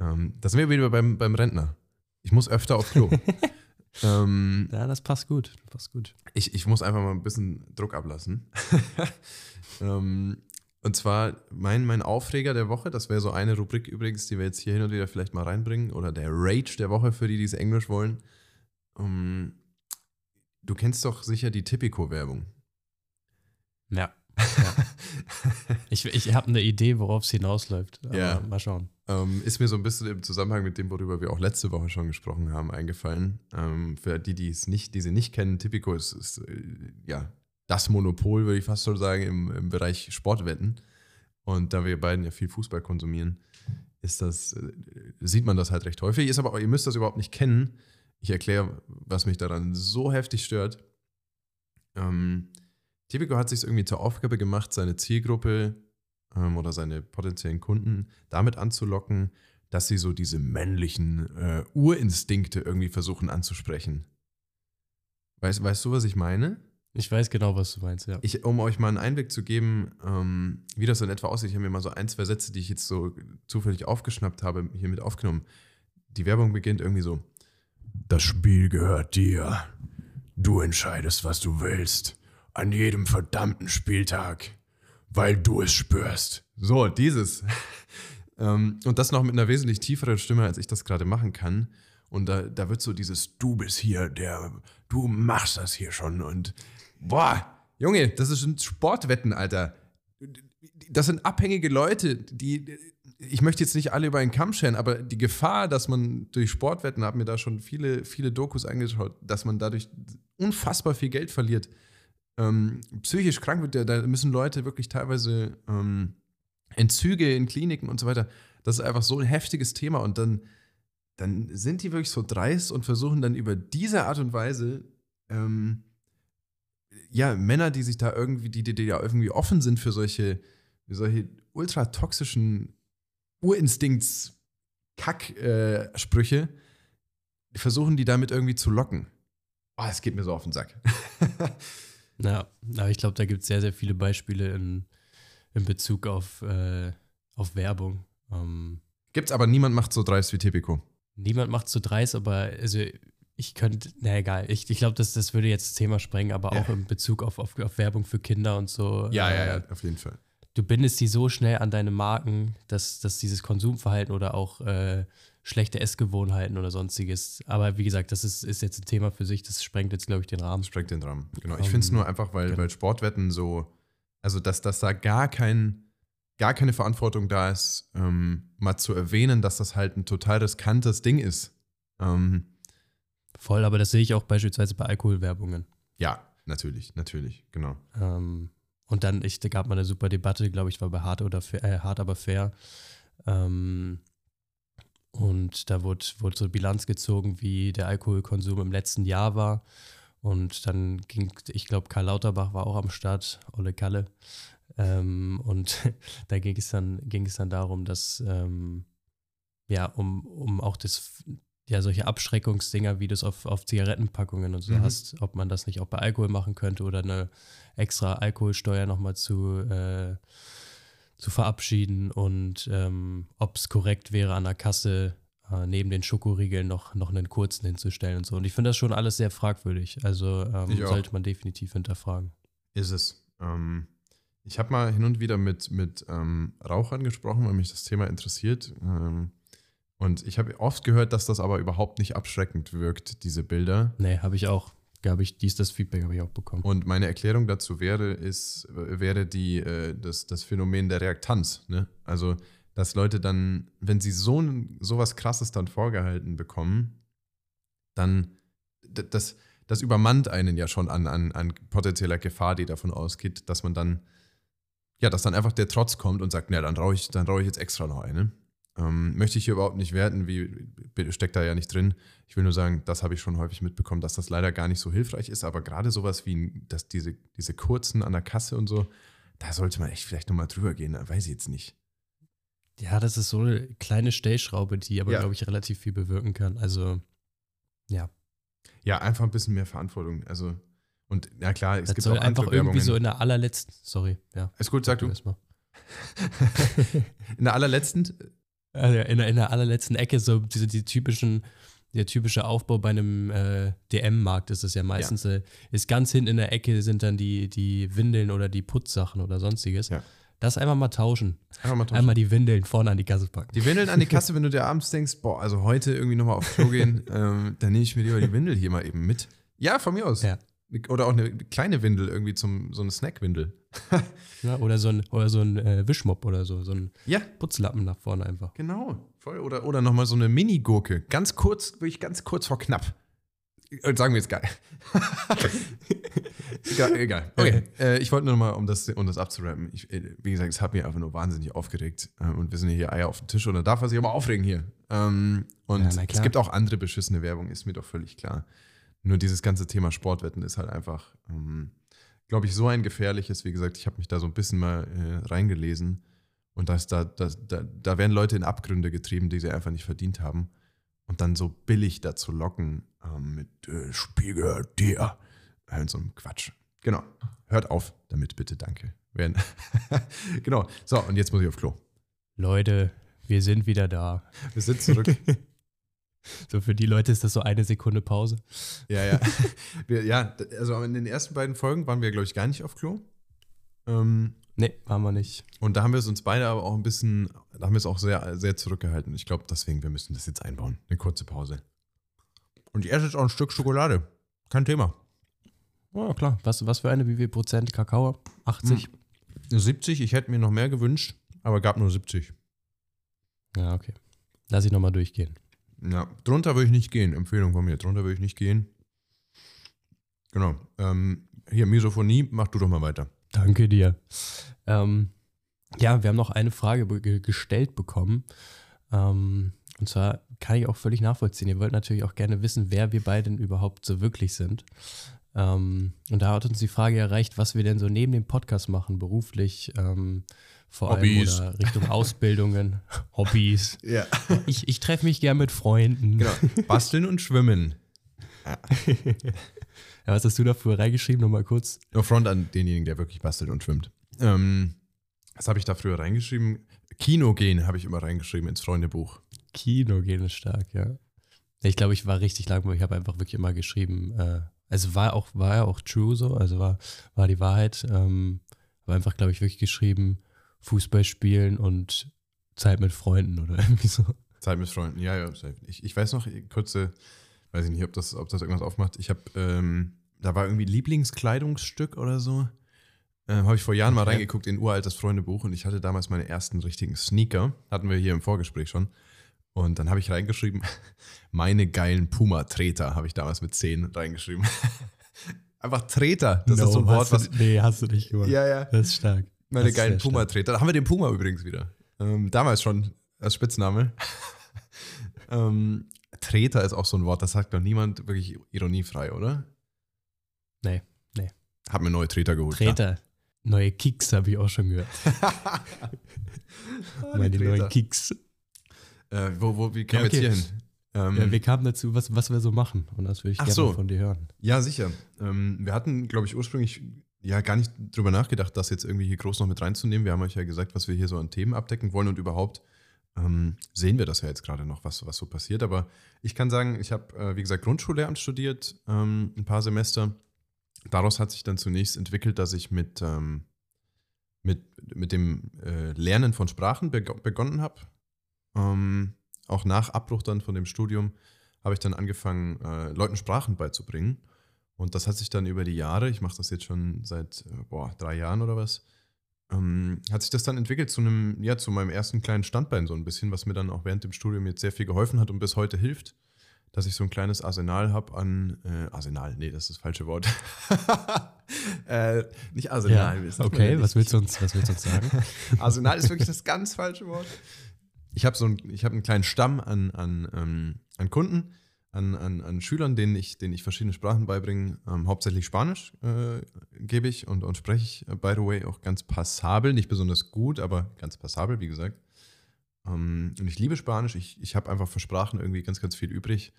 Ähm, da sind wir wieder beim, beim Rentner. Ich muss öfter aufs Klo. <laughs> ähm, ja, das passt gut. Das passt gut. Ich, ich muss einfach mal ein bisschen Druck ablassen. <laughs> ähm, und zwar mein, mein Aufreger der Woche, das wäre so eine Rubrik übrigens, die wir jetzt hier hin und wieder vielleicht mal reinbringen, oder der Rage der Woche für die, die es Englisch wollen. Um, ähm, du kennst doch sicher die Tipico-Werbung. Ja. ja. <laughs> ich ich habe eine Idee, worauf es hinausläuft. ja. Mal schauen. Ähm, ist mir so ein bisschen im Zusammenhang mit dem, worüber wir auch letzte Woche schon gesprochen haben, eingefallen. Ähm, für die, die es nicht, die sie nicht kennen, Tipico ist, ist äh, ja das Monopol, würde ich fast so sagen, im, im Bereich Sportwetten. Und da wir beiden ja viel Fußball konsumieren, ist das, äh, sieht man das halt recht häufig. Ist aber, ihr müsst das überhaupt nicht kennen. Ich erkläre, was mich daran so heftig stört. Ähm, Tipico hat sich irgendwie zur Aufgabe gemacht, seine Zielgruppe ähm, oder seine potenziellen Kunden damit anzulocken, dass sie so diese männlichen äh, Urinstinkte irgendwie versuchen anzusprechen. Weißt, weißt du, was ich meine? Ich weiß genau, was du meinst, ja. Ich, um euch mal einen Einblick zu geben, ähm, wie das in etwa aussieht, ich habe mir mal so ein, zwei Sätze, die ich jetzt so zufällig aufgeschnappt habe, hier mit aufgenommen. Die Werbung beginnt irgendwie so: Das Spiel gehört dir. Du entscheidest, was du willst an jedem verdammten Spieltag, weil du es spürst. So, dieses. <laughs> Ähm, und das noch mit einer wesentlich tieferen Stimme, als ich das gerade machen kann. Und da, da wird so dieses Du bist hier, der, du machst das hier schon. Und boah, Junge, das ist ein Sportwetten, Alter. Das sind abhängige Leute, die, ich möchte jetzt nicht alle über einen Kamm scheren, aber die Gefahr, dass man durch Sportwetten, habe mir da schon viele, viele Dokus angeschaut, dass man dadurch unfassbar viel Geld verliert, ähm, psychisch krank wird, da müssen Leute wirklich teilweise ähm, Entzüge in Kliniken und so weiter. Das ist einfach so ein heftiges Thema und dann, dann sind die wirklich so dreist und versuchen dann über diese Art und Weise ähm, ja, Männer, die sich da irgendwie, die, die, die ja irgendwie offen sind für solche, solche ultra toxischen Urinstinkts-Kack-Sprüche, äh, versuchen die damit irgendwie zu locken. Oh, es geht mir so auf den Sack. <laughs> ja, aber ich glaube, da gibt es sehr, sehr viele Beispiele in, in Bezug auf, äh, auf Werbung. Ähm, Gibt's aber niemand macht so dreist wie Tipico. Niemand macht so dreist, aber also ich könnte, na egal, ich, ich glaube, das, das würde jetzt das Thema sprengen, aber ja. auch in Bezug auf, auf, auf, Werbung für Kinder und so. Ja, äh, ja, ja, auf jeden Fall. Du bindest sie so schnell an deine Marken, dass, dass dieses Konsumverhalten oder auch äh, schlechte Essgewohnheiten oder sonstiges. Aber wie gesagt, das ist, ist jetzt ein Thema für sich, das sprengt jetzt, glaube ich, den Rahmen. Sprengt den Rahmen, genau. Ich finde es nur einfach, weil, genau. weil Sportwetten so, also dass, dass da gar kein, gar keine Verantwortung da ist, ähm, mal zu erwähnen, dass das halt ein total riskantes Ding ist. Ähm, Voll, aber das sehe ich auch beispielsweise bei Alkoholwerbungen. Ja, natürlich, natürlich, genau. Ähm, und dann, ich, da gab mal eine super Debatte, glaube ich, war bei Hart oder fair, äh, Hart aber fair. Ähm, und da wurde, wurde so Bilanz gezogen, wie der Alkoholkonsum im letzten Jahr war. Und dann ging, ich glaube, Karl Lauterbach war auch am Start, Olle Kalle. Ähm, und <laughs> da ging es dann, ging es dann darum, dass ähm, ja, um, um auch das, ja, solche Abschreckungsdinger, wie du es auf, auf Zigarettenpackungen und so mhm. hast, ob man das nicht auch bei Alkohol machen könnte oder eine extra Alkoholsteuer nochmal zu, äh, zu verabschieden und ähm, ob es korrekt wäre, an der Kasse äh, neben den Schokoriegeln noch, noch einen kurzen hinzustellen und so. Und ich finde das schon alles sehr fragwürdig. Also ähm, sollte man definitiv hinterfragen. Ist es. Ähm, ich habe mal hin und wieder mit, mit ähm, Rauchern gesprochen, weil mich das Thema interessiert. Ähm, und ich habe oft gehört, dass das aber überhaupt nicht abschreckend wirkt, diese Bilder. Nee, habe ich auch. Habe ich dies, das Feedback habe ich auch bekommen. Und meine Erklärung dazu wäre, ist, wäre die, äh, das, das Phänomen der Reaktanz. Ne? Also, dass Leute dann, wenn sie so, so was krasses dann vorgehalten bekommen, dann das, das übermannt einen ja schon an, an, an potenzieller Gefahr, die davon ausgeht, dass man dann, ja, dass dann einfach der Trotz kommt und sagt, na, dann rauche ich, ich jetzt extra noch eine. Ähm, möchte ich hier überhaupt nicht werten, wie steckt da ja nicht drin. Ich will nur sagen, das habe ich schon häufig mitbekommen, dass das leider gar nicht so hilfreich ist, aber gerade sowas wie dass diese, diese kurzen an der Kasse und so, da sollte man echt vielleicht nochmal drüber gehen, weiß ich jetzt nicht. Ja, das ist so eine kleine Stellschraube, die aber, ja. glaube ich, relativ viel bewirken kann. Also, ja. Ja, einfach ein bisschen mehr Verantwortung. Also, und ja klar, es das gibt soll auch einfach irgendwie so in der allerletzten, sorry, ja. Ist gut, sag du. Erstmal. <laughs> in der allerletzten also in, der, in der allerletzten Ecke, so diese die typischen, der typische Aufbau bei einem äh, DM-Markt ist es ja meistens, ja. Äh, ist ganz hinten in der Ecke sind dann die, die Windeln oder die Putzsachen oder sonstiges. Ja. Das einfach mal tauschen. Einfach mal tauschen. Einmal die Windeln vorne an die Kasse packen. Die Windeln an die Kasse, wenn du dir abends denkst, boah, also heute irgendwie nochmal aufs Klo gehen, <laughs> ähm, dann nehme ich mir lieber die Windel hier mal eben mit. Ja, von mir aus. Ja. Oder auch eine kleine Windel, irgendwie zum, so eine Snackwindel. <laughs> ja, oder so ein, oder so ein äh, Wischmopp oder so, so ein ja. Putzlappen nach vorne einfach. Genau, voll. Oder, oder nochmal so eine Mini-Gurke. Ganz kurz, wirklich ganz kurz vor knapp. Äh, sagen wir jetzt geil. <laughs> egal, egal. Okay. Äh, ich wollte nur nochmal, um das, um das abzurappen. Ich, äh, wie gesagt, es hat mich einfach nur wahnsinnig aufgeregt. Ähm, und wir sind hier Eier auf dem Tisch und da darf man sich aber aufregen hier. Ähm, und ja, es gibt auch andere beschissene Werbung, ist mir doch völlig klar. Nur dieses ganze Thema Sportwetten ist halt einfach, ähm, glaube ich, so ein gefährliches. Wie gesagt, ich habe mich da so ein bisschen mal äh, reingelesen. Und das, da, das, da, da werden Leute in Abgründe getrieben, die sie einfach nicht verdient haben. Und dann so billig dazu locken ähm, mit äh, Spiegel dir. Äh, so einem Quatsch. Genau. Hört auf damit, bitte, danke. <laughs> genau. So, und jetzt muss ich auf Klo. Leute, wir sind wieder da. Wir sind zurück. <laughs> So für die Leute ist das so eine Sekunde Pause. Ja, ja. <laughs> Wir, ja, also in den ersten beiden Folgen waren wir, glaube ich, gar nicht auf Klo. Ähm, nee, waren wir nicht. Und da haben wir es uns beide aber auch ein bisschen, da haben wir es auch sehr, sehr zurückgehalten. Ich glaube, deswegen, wir müssen das jetzt einbauen. Eine kurze Pause. Und ich esse jetzt auch ein Stück Schokolade. Kein Thema. Oh, klar. Was, was für eine, wie viel Prozent Kakao? 80? Hm. 70. Ich hätte mir noch mehr gewünscht, aber gab nur 70. Ja, okay. Lass ich nochmal durchgehen. Ja, drunter würde ich nicht gehen. Empfehlung von mir. Drunter würde ich nicht gehen. Genau. Ähm, hier, Misophonie, mach du doch mal weiter. Danke dir. Ähm, ja, wir haben noch eine Frage gestellt bekommen. Ähm, und zwar kann ich auch völlig nachvollziehen. Ihr wollt natürlich auch gerne wissen, wer wir beiden überhaupt so wirklich sind. Ähm, und da hat uns die Frage erreicht, was wir denn so neben dem Podcast machen, beruflich, ähm, vor Hobbys. allem oder Richtung Ausbildungen, <laughs> Hobbys. Ja. Ich, ich treffe mich gern mit Freunden. Genau. Basteln und schwimmen. Ja. ja, was hast du da früher reingeschrieben? Nochmal kurz. No front an denjenigen, der wirklich bastelt und schwimmt. Ähm, was habe ich da früher reingeschrieben? Kino gehen habe ich immer reingeschrieben ins Freundebuch. Kino gehen ist stark, ja. Ich glaube, ich war richtig langweilig. Ich habe einfach wirklich immer geschrieben. Äh, also war auch, war ja auch true so, also war, war die Wahrheit. Ähm, aber einfach, glaube ich, wirklich geschrieben, Fußball spielen und Zeit mit Freunden oder <laughs> irgendwie so. Zeit mit Freunden, ja, ja. Ich, ich weiß noch, kurze, weiß ich nicht, ob das, ob das irgendwas aufmacht. Ich habe, ähm, da war irgendwie Lieblingskleidungsstück oder so. Ähm, habe ich vor Jahren mal reingeguckt in uraltes Freundebuch und ich hatte damals meine ersten richtigen Sneaker. Hatten wir hier im Vorgespräch schon. Und dann habe ich reingeschrieben, <laughs> meine geilen Puma-Treter habe ich damals mit 10 reingeschrieben. <laughs> Einfach Treter, das no, ist so ein Wort, was. Du, nee, hast du nicht gemacht. Ja, ja. Das ist stark. Meine geilen Puma-Treter. Da haben wir den Puma übrigens wieder. Ähm, damals schon als Spitzname. <laughs> ähm, Treter ist auch so ein Wort, das sagt doch niemand wirklich ironiefrei, oder? Nee, nee. Hab mir neue Treter geholt. Treter. Ja. Neue Kicks habe ich auch schon gehört. <laughs> Meine neuen Kicks. Äh, wo, wo, wie kamen ja, okay. wir jetzt hier hin? Ähm, ja, wir kamen dazu, was, was wir so machen. Und das würde ich gerne so. von dir hören. Ja, sicher. Ähm, wir hatten, glaube ich, ursprünglich ja gar nicht drüber nachgedacht, das jetzt irgendwie hier groß noch mit reinzunehmen. Wir haben euch ja gesagt, was wir hier so an Themen abdecken wollen und überhaupt ähm, sehen wir das ja jetzt gerade noch, was, was so passiert. Aber ich kann sagen, ich habe, äh, wie gesagt, Grundschullehramt studiert, ähm, ein paar Semester. Daraus hat sich dann zunächst entwickelt, dass ich mit, ähm, mit, mit dem äh, Lernen von Sprachen beg begonnen habe. Ähm, auch nach Abbruch dann von dem Studium habe ich dann angefangen, äh, Leuten Sprachen beizubringen. Und das hat sich dann über die Jahre, ich mache das jetzt schon seit äh, boah, drei Jahren oder was, ähm, hat sich das dann entwickelt zu einem, ja, zu meinem ersten kleinen Standbein so ein bisschen, was mir dann auch während dem Studium jetzt sehr viel geholfen hat und bis heute hilft, dass ich so ein kleines Arsenal habe an, äh, Arsenal, nee, das ist das falsche Wort. <laughs> äh, nicht Arsenal. Ja, okay, was willst, du uns, was willst du uns sagen? <laughs> Arsenal ist wirklich das ganz falsche Wort ich habe so ein, ich hab einen kleinen Stamm an, an, ähm, an Kunden, an, an, an Schülern, denen ich, denen ich verschiedene Sprachen beibringe. Ähm, hauptsächlich Spanisch äh, gebe ich und, und spreche ich, äh, by the way, auch ganz passabel. Nicht besonders gut, aber ganz passabel, wie gesagt. Ähm, und ich liebe Spanisch. Ich, ich habe einfach für Sprachen irgendwie ganz, ganz viel übrig.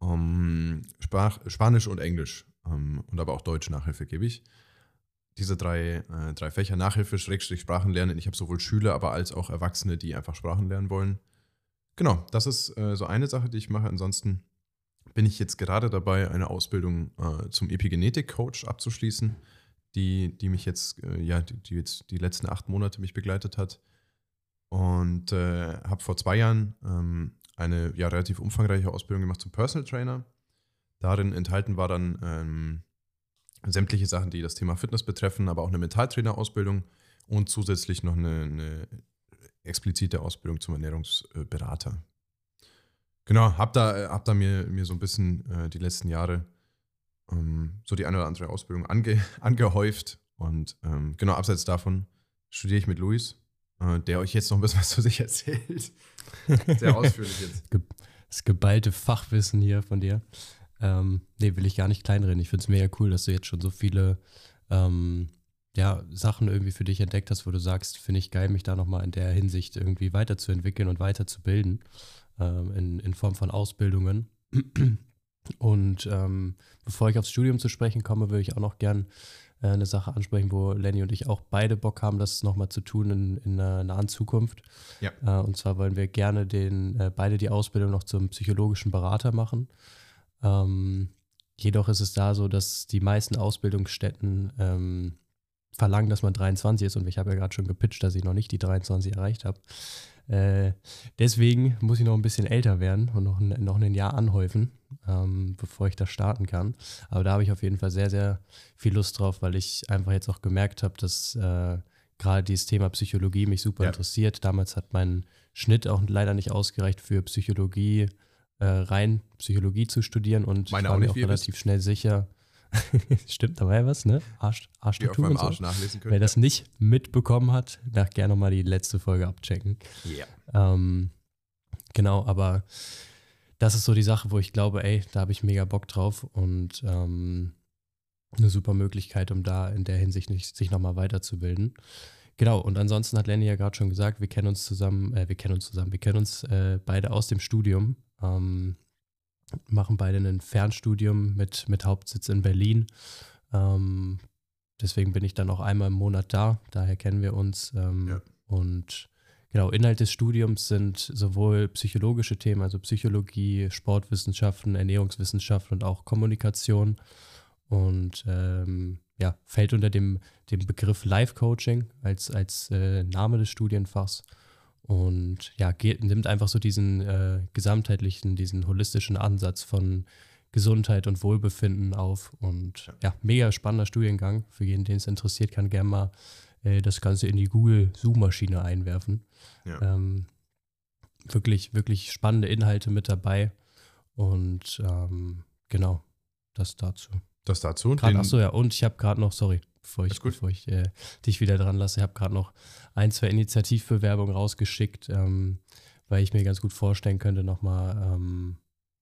Ähm, Sprach, Spanisch und Englisch ähm, und aber auch Deutsch Nachhilfe gebe ich diese drei, äh, drei Fächer Nachhilfe, Schrägstrich Sprachen lernen. Ich habe sowohl Schüler, aber als auch Erwachsene, die einfach Sprachen lernen wollen. Genau, das ist äh, so eine Sache, die ich mache. Ansonsten bin ich jetzt gerade dabei, eine Ausbildung äh, zum Epigenetik-Coach abzuschließen, die, die mich jetzt, äh, ja, die, die, jetzt die letzten acht Monate mich begleitet hat. Und äh, habe vor zwei Jahren ähm, eine ja, relativ umfangreiche Ausbildung gemacht zum Personal Trainer. Darin enthalten war dann ähm, sämtliche Sachen, die das Thema Fitness betreffen, aber auch eine Mentaltrainerausbildung und zusätzlich noch eine, eine explizite Ausbildung zum Ernährungsberater. Genau, hab da, hab da mir, mir so ein bisschen äh, die letzten Jahre ähm, so die eine oder andere Ausbildung ange, <laughs> angehäuft. Und ähm, genau, abseits davon studiere ich mit Luis, äh, der euch jetzt noch ein bisschen <laughs> was zu sich erzählt. Sehr <laughs> ausführlich jetzt. Das geballte Fachwissen hier von dir. Ähm, nee, will ich gar nicht kleinreden. Ich finde es mega cool, dass du jetzt schon so viele ähm, ja, Sachen irgendwie für dich entdeckt hast, wo du sagst, finde ich geil, mich da nochmal in der Hinsicht irgendwie weiterzuentwickeln und weiterzubilden ähm, in, in Form von Ausbildungen. Und ähm, bevor ich aufs Studium zu sprechen komme, würde ich auch noch gern äh, eine Sache ansprechen, wo Lenny und ich auch beide Bock haben, das nochmal zu tun in, in einer nahen Zukunft. Ja. Äh, und zwar wollen wir gerne den, äh, beide die Ausbildung noch zum psychologischen Berater machen. Ähm, jedoch ist es da so, dass die meisten Ausbildungsstätten ähm, verlangen, dass man 23 ist und ich habe ja gerade schon gepitcht, dass ich noch nicht die 23 erreicht habe. Äh, deswegen muss ich noch ein bisschen älter werden und noch ein, noch ein Jahr anhäufen, ähm, bevor ich da starten kann. Aber da habe ich auf jeden Fall sehr, sehr viel Lust drauf, weil ich einfach jetzt auch gemerkt habe, dass äh, gerade dieses Thema Psychologie mich super ja. interessiert. Damals hat mein Schnitt auch leider nicht ausgereicht für Psychologie äh, rein Psychologie zu studieren und Meine war auch mir auch relativ schnell sicher, <laughs> Stimmt, da war ja was, ne? Arsch, Arsch Die auf meinem Arsch so. nachlesen können. Wer das nicht mitbekommen hat, darf gerne nochmal die letzte Folge abchecken. Ja. Ähm, genau, aber das ist so die Sache, wo ich glaube, ey, da habe ich mega Bock drauf und ähm, eine super Möglichkeit, um da in der Hinsicht nicht, sich nochmal weiterzubilden. Genau, und ansonsten hat Lenny ja gerade schon gesagt, wir kennen uns zusammen, äh, wir kennen uns zusammen, wir kennen uns äh, beide aus dem Studium, ähm, machen beide ein Fernstudium mit, mit Hauptsitz in Berlin. Ähm, deswegen bin ich dann auch einmal im Monat da, daher kennen wir uns. Ähm, ja. Und genau, Inhalt des Studiums sind sowohl psychologische Themen, also Psychologie, Sportwissenschaften, Ernährungswissenschaften und auch Kommunikation und ähm, ja, fällt unter dem, dem Begriff Life Coaching als, als äh, Name des Studienfachs und ja, geht, nimmt einfach so diesen äh, gesamtheitlichen, diesen holistischen Ansatz von Gesundheit und Wohlbefinden auf und ja, mega spannender Studiengang. Für jeden, den es interessiert, kann gerne mal äh, das Ganze in die Google-Suchmaschine einwerfen. Ja. Ähm, wirklich, wirklich spannende Inhalte mit dabei und ähm, genau, das dazu. Das dazu. Grad, achso, ja, und ich habe gerade noch, sorry, bevor ich, bevor ich äh, dich wieder dran lasse, ich habe gerade noch ein, zwei Initiativbewerbungen rausgeschickt, ähm, weil ich mir ganz gut vorstellen könnte, nochmal, ähm,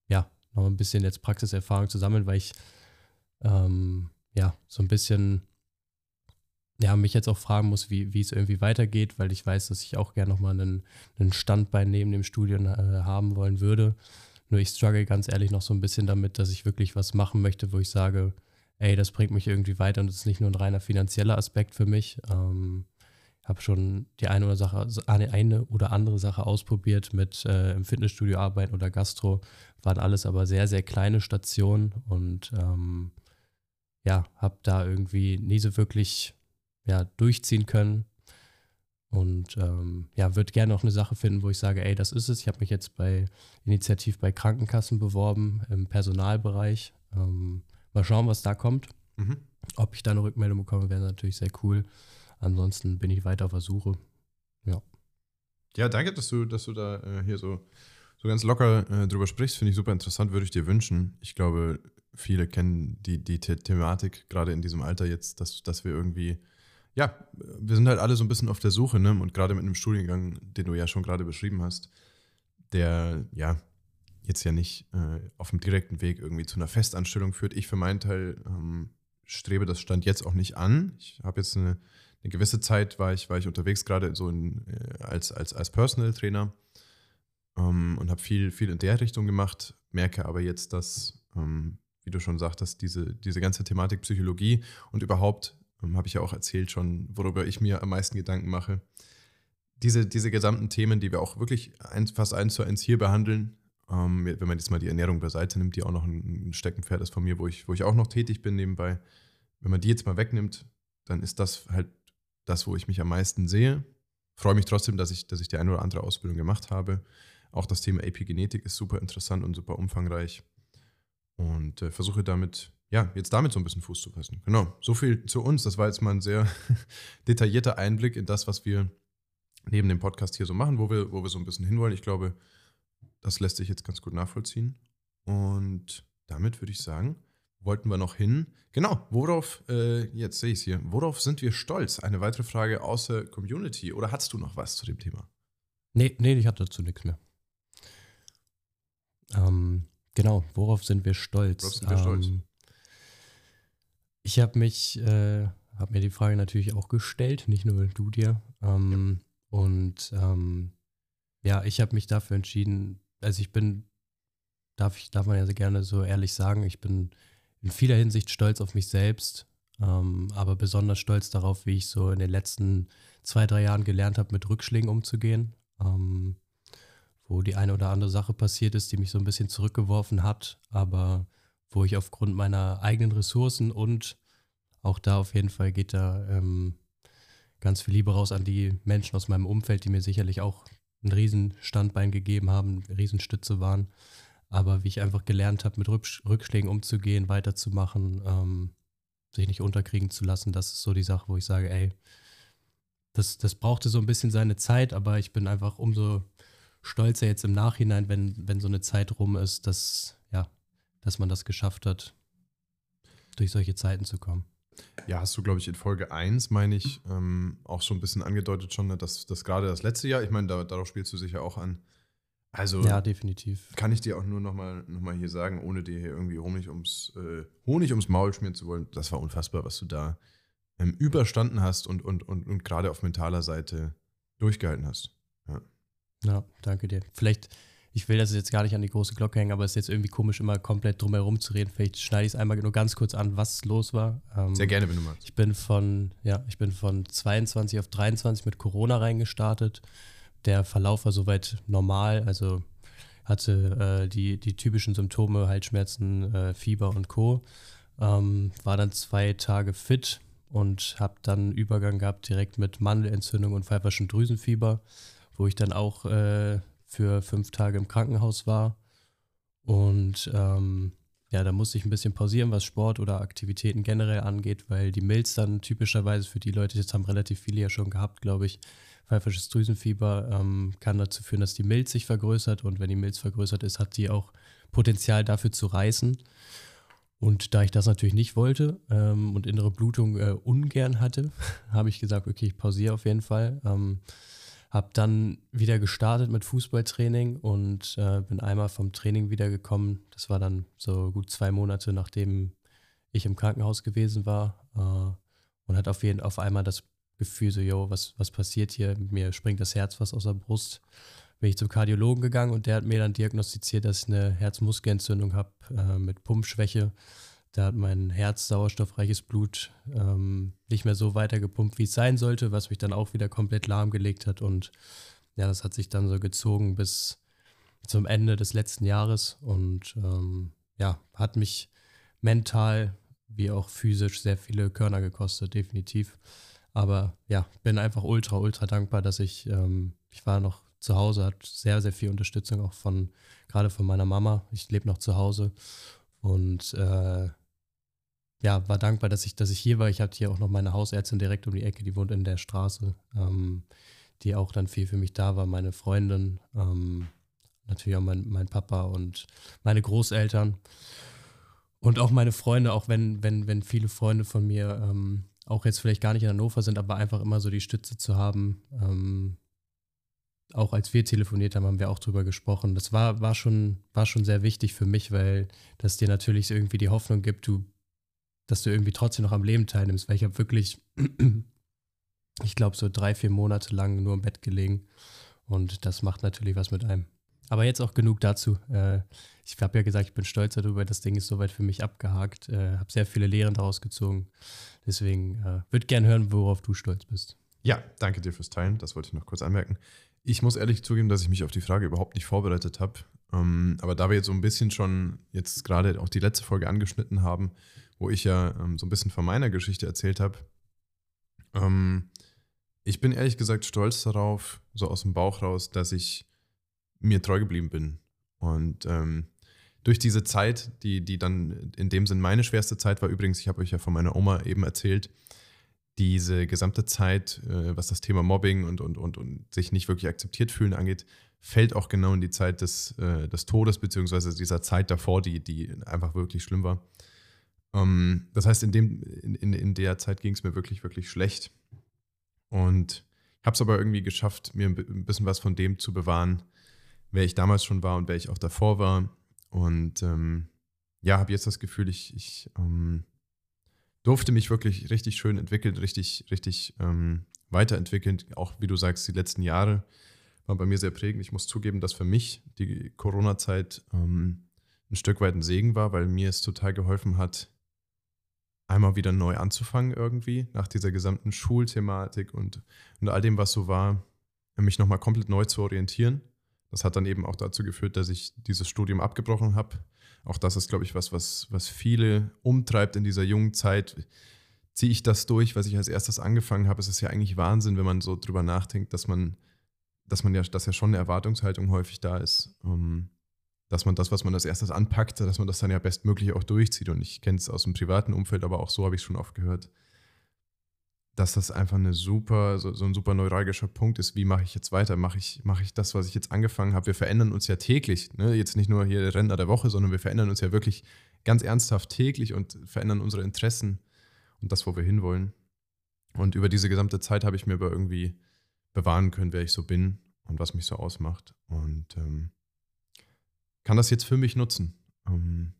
ja, noch ein bisschen jetzt Praxiserfahrung zu sammeln, weil ich, ähm, ja, so ein bisschen, ja, mich jetzt auch fragen muss, wie, wie es irgendwie weitergeht, weil ich weiß, dass ich auch gerne nochmal einen, einen Standbein neben dem Studium äh, haben wollen würde. Nur ich struggle ganz ehrlich noch so ein bisschen damit, dass ich wirklich was machen möchte, wo ich sage, ey, das bringt mich irgendwie weiter und das ist nicht nur ein reiner finanzieller Aspekt für mich. Ähm, habe schon die eine oder, Sache, eine oder andere Sache ausprobiert mit äh, im Fitnessstudio arbeiten oder Gastro. Waren alles aber sehr, sehr kleine Stationen und ähm, ja, habe da irgendwie nie so wirklich ja, durchziehen können. Und ähm, ja, würde gerne noch eine Sache finden, wo ich sage, ey, das ist es. Ich habe mich jetzt bei Initiativ bei Krankenkassen beworben im Personalbereich. Ähm, mal schauen, was da kommt. Mhm. Ob ich da eine Rückmeldung bekomme, wäre natürlich sehr cool. Ansonsten bin ich weiter auf der Suche. Ja. Ja, danke, dass du, dass du da äh, hier so, so ganz locker äh, drüber sprichst. Finde ich super interessant, würde ich dir wünschen. Ich glaube, viele kennen die, die The Thematik, gerade in diesem Alter jetzt, dass, dass wir irgendwie ja, wir sind halt alle so ein bisschen auf der Suche, ne? Und gerade mit einem Studiengang, den du ja schon gerade beschrieben hast, der ja jetzt ja nicht äh, auf dem direkten Weg irgendwie zu einer Festanstellung führt. Ich für meinen Teil ähm, strebe das Stand jetzt auch nicht an. Ich habe jetzt eine, eine, gewisse Zeit, war ich, war ich unterwegs, gerade so in, äh, als, als, als Personal Trainer ähm, und habe viel, viel in der Richtung gemacht, merke aber jetzt, dass, ähm, wie du schon sagtest, diese, diese ganze Thematik Psychologie und überhaupt ähm, Habe ich ja auch erzählt schon, worüber ich mir am meisten Gedanken mache. Diese, diese gesamten Themen, die wir auch wirklich ein, fast eins zu eins hier behandeln, ähm, wenn man jetzt mal die Ernährung beiseite nimmt, die auch noch ein Steckenpferd ist von mir, wo ich, wo ich auch noch tätig bin nebenbei. Wenn man die jetzt mal wegnimmt, dann ist das halt das, wo ich mich am meisten sehe. Freue mich trotzdem, dass ich, dass ich die eine oder andere Ausbildung gemacht habe. Auch das Thema Epigenetik ist super interessant und super umfangreich. Und äh, versuche damit ja, jetzt damit so ein bisschen Fuß zu fassen. Genau, so viel zu uns. Das war jetzt mal ein sehr <laughs> detaillierter Einblick in das, was wir neben dem Podcast hier so machen, wo wir, wo wir so ein bisschen hinwollen. Ich glaube, das lässt sich jetzt ganz gut nachvollziehen. Und damit würde ich sagen, wollten wir noch hin. Genau, worauf, äh, jetzt sehe ich es hier, worauf sind wir stolz? Eine weitere Frage außer Community. Oder hast du noch was zu dem Thema? Nee, nee, ich hatte dazu nichts mehr. Ähm, genau, worauf sind wir stolz? Worauf sind wir ähm, stolz? Ich habe mich, äh, habe mir die Frage natürlich auch gestellt, nicht nur du dir. Ähm, ja. Und ähm, ja, ich habe mich dafür entschieden, also ich bin, darf ich, darf man ja gerne so ehrlich sagen, ich bin in vieler Hinsicht stolz auf mich selbst, ähm, aber besonders stolz darauf, wie ich so in den letzten zwei, drei Jahren gelernt habe, mit Rückschlägen umzugehen. Ähm, wo die eine oder andere Sache passiert ist, die mich so ein bisschen zurückgeworfen hat, aber wo ich aufgrund meiner eigenen Ressourcen und auch da auf jeden Fall geht da ähm, ganz viel Liebe raus an die Menschen aus meinem Umfeld, die mir sicherlich auch ein Riesenstandbein gegeben haben, Riesenstütze waren. Aber wie ich einfach gelernt habe, mit Rückschlägen umzugehen, weiterzumachen, ähm, sich nicht unterkriegen zu lassen, das ist so die Sache, wo ich sage, ey, das, das brauchte so ein bisschen seine Zeit, aber ich bin einfach umso stolzer jetzt im Nachhinein, wenn, wenn so eine Zeit rum ist, dass, ja, dass man das geschafft hat. durch solche Zeiten zu kommen. Ja, hast du, glaube ich, in Folge 1, meine ich, ähm, auch schon ein bisschen angedeutet schon, ne, dass, dass gerade das letzte Jahr, ich meine, da, darauf spielst du sicher auch an. Also ja, definitiv. Kann ich dir auch nur nochmal noch mal hier sagen, ohne dir hier irgendwie Honig ums, äh, Honig ums Maul schmieren zu wollen, das war unfassbar, was du da ähm, überstanden hast und, und, und, und gerade auf mentaler Seite durchgehalten hast. Ja. ja, danke dir. Vielleicht ich will das jetzt gar nicht an die große Glocke hängen, aber es ist jetzt irgendwie komisch, immer komplett drumherum zu reden. Vielleicht schneide ich es einmal nur ganz kurz an, was los war. Ähm, Sehr gerne, wenn du magst. Ich bin von, ja, ich bin von 22 auf 23 mit Corona reingestartet. Der Verlauf war soweit normal, also hatte äh, die, die typischen Symptome, Halsschmerzen, äh, Fieber und Co. Ähm, war dann zwei Tage fit und habe dann Übergang gehabt direkt mit Mandelentzündung und pfeiferschen Drüsenfieber, wo ich dann auch äh, für fünf Tage im Krankenhaus war. Und ähm, ja, da musste ich ein bisschen pausieren, was Sport oder Aktivitäten generell angeht, weil die Milz dann typischerweise für die Leute, jetzt haben relativ viele ja schon gehabt, glaube ich, pfeifisches Drüsenfieber ähm, kann dazu führen, dass die Milz sich vergrößert und wenn die Milz vergrößert ist, hat die auch Potenzial dafür zu reißen. Und da ich das natürlich nicht wollte ähm, und innere Blutung äh, ungern hatte, <laughs> habe ich gesagt, okay, ich pausiere auf jeden Fall. Ähm, habe dann wieder gestartet mit Fußballtraining und äh, bin einmal vom Training wiedergekommen. Das war dann so gut zwei Monate, nachdem ich im Krankenhaus gewesen war. Äh, und hat auf jeden auf einmal das Gefühl so, yo, was, was passiert hier? Mir springt das Herz fast aus der Brust. Bin ich zum Kardiologen gegangen und der hat mir dann diagnostiziert, dass ich eine Herzmuskelentzündung habe äh, mit Pumpschwäche. Da hat mein Herz sauerstoffreiches Blut ähm, nicht mehr so weiter gepumpt, wie es sein sollte, was mich dann auch wieder komplett lahmgelegt hat. Und ja, das hat sich dann so gezogen bis zum Ende des letzten Jahres und ähm, ja, hat mich mental wie auch physisch sehr viele Körner gekostet, definitiv. Aber ja, bin einfach ultra, ultra dankbar, dass ich, ähm, ich war noch zu Hause, hat sehr, sehr viel Unterstützung auch von, gerade von meiner Mama. Ich lebe noch zu Hause und äh, ja, war dankbar, dass ich, dass ich hier war. Ich hatte hier auch noch meine Hausärztin direkt um die Ecke, die wohnt in der Straße, ähm, die auch dann viel für mich da war. Meine Freundin, ähm, natürlich auch mein, mein Papa und meine Großeltern. Und auch meine Freunde, auch wenn, wenn, wenn viele Freunde von mir ähm, auch jetzt vielleicht gar nicht in Hannover sind, aber einfach immer so die Stütze zu haben. Ähm, auch als wir telefoniert haben, haben wir auch drüber gesprochen. Das war, war, schon, war schon sehr wichtig für mich, weil das dir natürlich irgendwie die Hoffnung gibt, du dass du irgendwie trotzdem noch am Leben teilnimmst, weil ich habe wirklich, <clears throat> ich glaube, so drei, vier Monate lang nur im Bett gelegen und das macht natürlich was mit einem. Aber jetzt auch genug dazu. Äh, ich habe ja gesagt, ich bin stolz darüber, das Ding ist soweit für mich abgehakt, äh, habe sehr viele Lehren daraus gezogen. Deswegen äh, würde gerne hören, worauf du stolz bist. Ja, danke dir fürs Teilen. Das wollte ich noch kurz anmerken. Ich muss ehrlich zugeben, dass ich mich auf die Frage überhaupt nicht vorbereitet habe. Ähm, aber da wir jetzt so ein bisschen schon jetzt gerade auch die letzte Folge angeschnitten haben, wo ich ja ähm, so ein bisschen von meiner Geschichte erzählt habe. Ähm, ich bin ehrlich gesagt stolz darauf, so aus dem Bauch raus, dass ich mir treu geblieben bin. Und ähm, durch diese Zeit, die, die dann in dem Sinn meine schwerste Zeit war, übrigens, ich habe euch ja von meiner Oma eben erzählt, diese gesamte Zeit, äh, was das Thema Mobbing und, und, und, und sich nicht wirklich akzeptiert fühlen angeht, fällt auch genau in die Zeit des, äh, des Todes, beziehungsweise dieser Zeit davor, die, die einfach wirklich schlimm war. Ähm, das heißt, in, dem, in, in, in der Zeit ging es mir wirklich, wirklich schlecht. Und ich habe es aber irgendwie geschafft, mir ein bisschen was von dem zu bewahren, wer ich damals schon war und wer ich auch davor war. Und ähm, ja, habe jetzt das Gefühl, ich, ich ähm, durfte mich wirklich richtig schön entwickeln, richtig, richtig ähm, weiterentwickeln. Auch wie du sagst, die letzten Jahre waren bei mir sehr prägend. Ich muss zugeben, dass für mich die Corona-Zeit ähm, ein Stück weit ein Segen war, weil mir es total geholfen hat, einmal wieder neu anzufangen irgendwie, nach dieser gesamten Schulthematik und, und all dem, was so war, mich nochmal komplett neu zu orientieren. Das hat dann eben auch dazu geführt, dass ich dieses Studium abgebrochen habe. Auch das ist, glaube ich, was, was, was viele umtreibt in dieser jungen Zeit. Ziehe ich das durch, was ich als erstes angefangen habe? Es ist ja eigentlich Wahnsinn, wenn man so drüber nachdenkt, dass man, dass man ja, dass ja schon eine Erwartungshaltung häufig da ist. Um, ähm, dass man das, was man als erstes anpackt, dass man das dann ja bestmöglich auch durchzieht. Und ich kenne es aus dem privaten Umfeld, aber auch so habe ich schon oft gehört, dass das einfach eine super, so, so ein super neuralgischer Punkt ist. Wie mache ich jetzt weiter? Mache ich, mache ich das, was ich jetzt angefangen habe? Wir verändern uns ja täglich. Ne? Jetzt nicht nur hier Renner der Woche, sondern wir verändern uns ja wirklich ganz ernsthaft täglich und verändern unsere Interessen und das, wo wir hinwollen. Und über diese gesamte Zeit habe ich mir aber irgendwie bewahren können, wer ich so bin und was mich so ausmacht. Und ähm, kann das jetzt für mich nutzen. Ähm,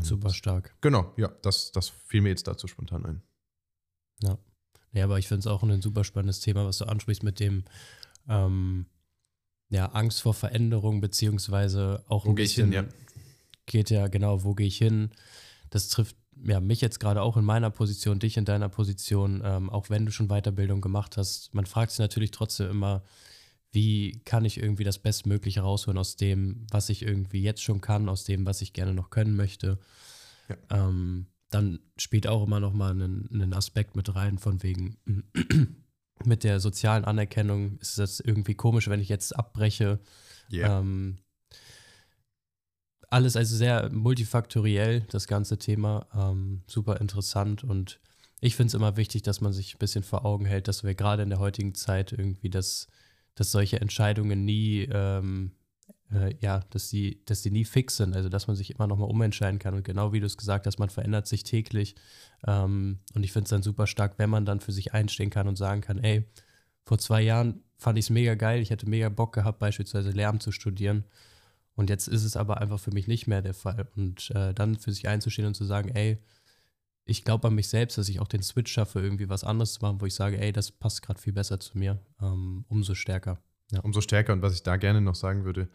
Super stark. Genau, ja, das, das fiel mir jetzt dazu spontan ein. Ja. Ja, aber ich finde es auch ein super spannendes Thema, was du ansprichst mit dem ähm, ja, Angst vor Veränderung, beziehungsweise auch wo ein bisschen, hin, ja. geht ja genau, wo gehe ich hin? Das trifft ja, mich jetzt gerade auch in meiner Position, dich in deiner Position, ähm, auch wenn du schon Weiterbildung gemacht hast. Man fragt sich natürlich trotzdem immer, wie kann ich irgendwie das Bestmögliche rausholen aus dem, was ich irgendwie jetzt schon kann, aus dem, was ich gerne noch können möchte. Ja. Ähm, dann spielt auch immer noch mal einen, einen Aspekt mit rein, von wegen <clears throat> mit der sozialen Anerkennung ist das irgendwie komisch, wenn ich jetzt abbreche. Yeah. Ähm, alles also sehr multifaktoriell, das ganze Thema. Ähm, super interessant und ich finde es immer wichtig, dass man sich ein bisschen vor Augen hält, dass wir gerade in der heutigen Zeit irgendwie das dass solche Entscheidungen nie, ähm, äh, ja, dass sie, dass sie nie fix sind, also dass man sich immer nochmal umentscheiden kann. Und genau wie du es gesagt hast, man verändert sich täglich. Ähm, und ich finde es dann super stark, wenn man dann für sich einstehen kann und sagen kann, ey, vor zwei Jahren fand ich es mega geil, ich hätte mega Bock gehabt, beispielsweise Lärm zu studieren. Und jetzt ist es aber einfach für mich nicht mehr der Fall. Und äh, dann für sich einzustehen und zu sagen, ey, ich glaube an mich selbst, dass ich auch den Switch schaffe, irgendwie was anderes zu machen, wo ich sage, ey, das passt gerade viel besser zu mir, ähm, umso stärker. Ja. Umso stärker. Und was ich da gerne noch sagen würde,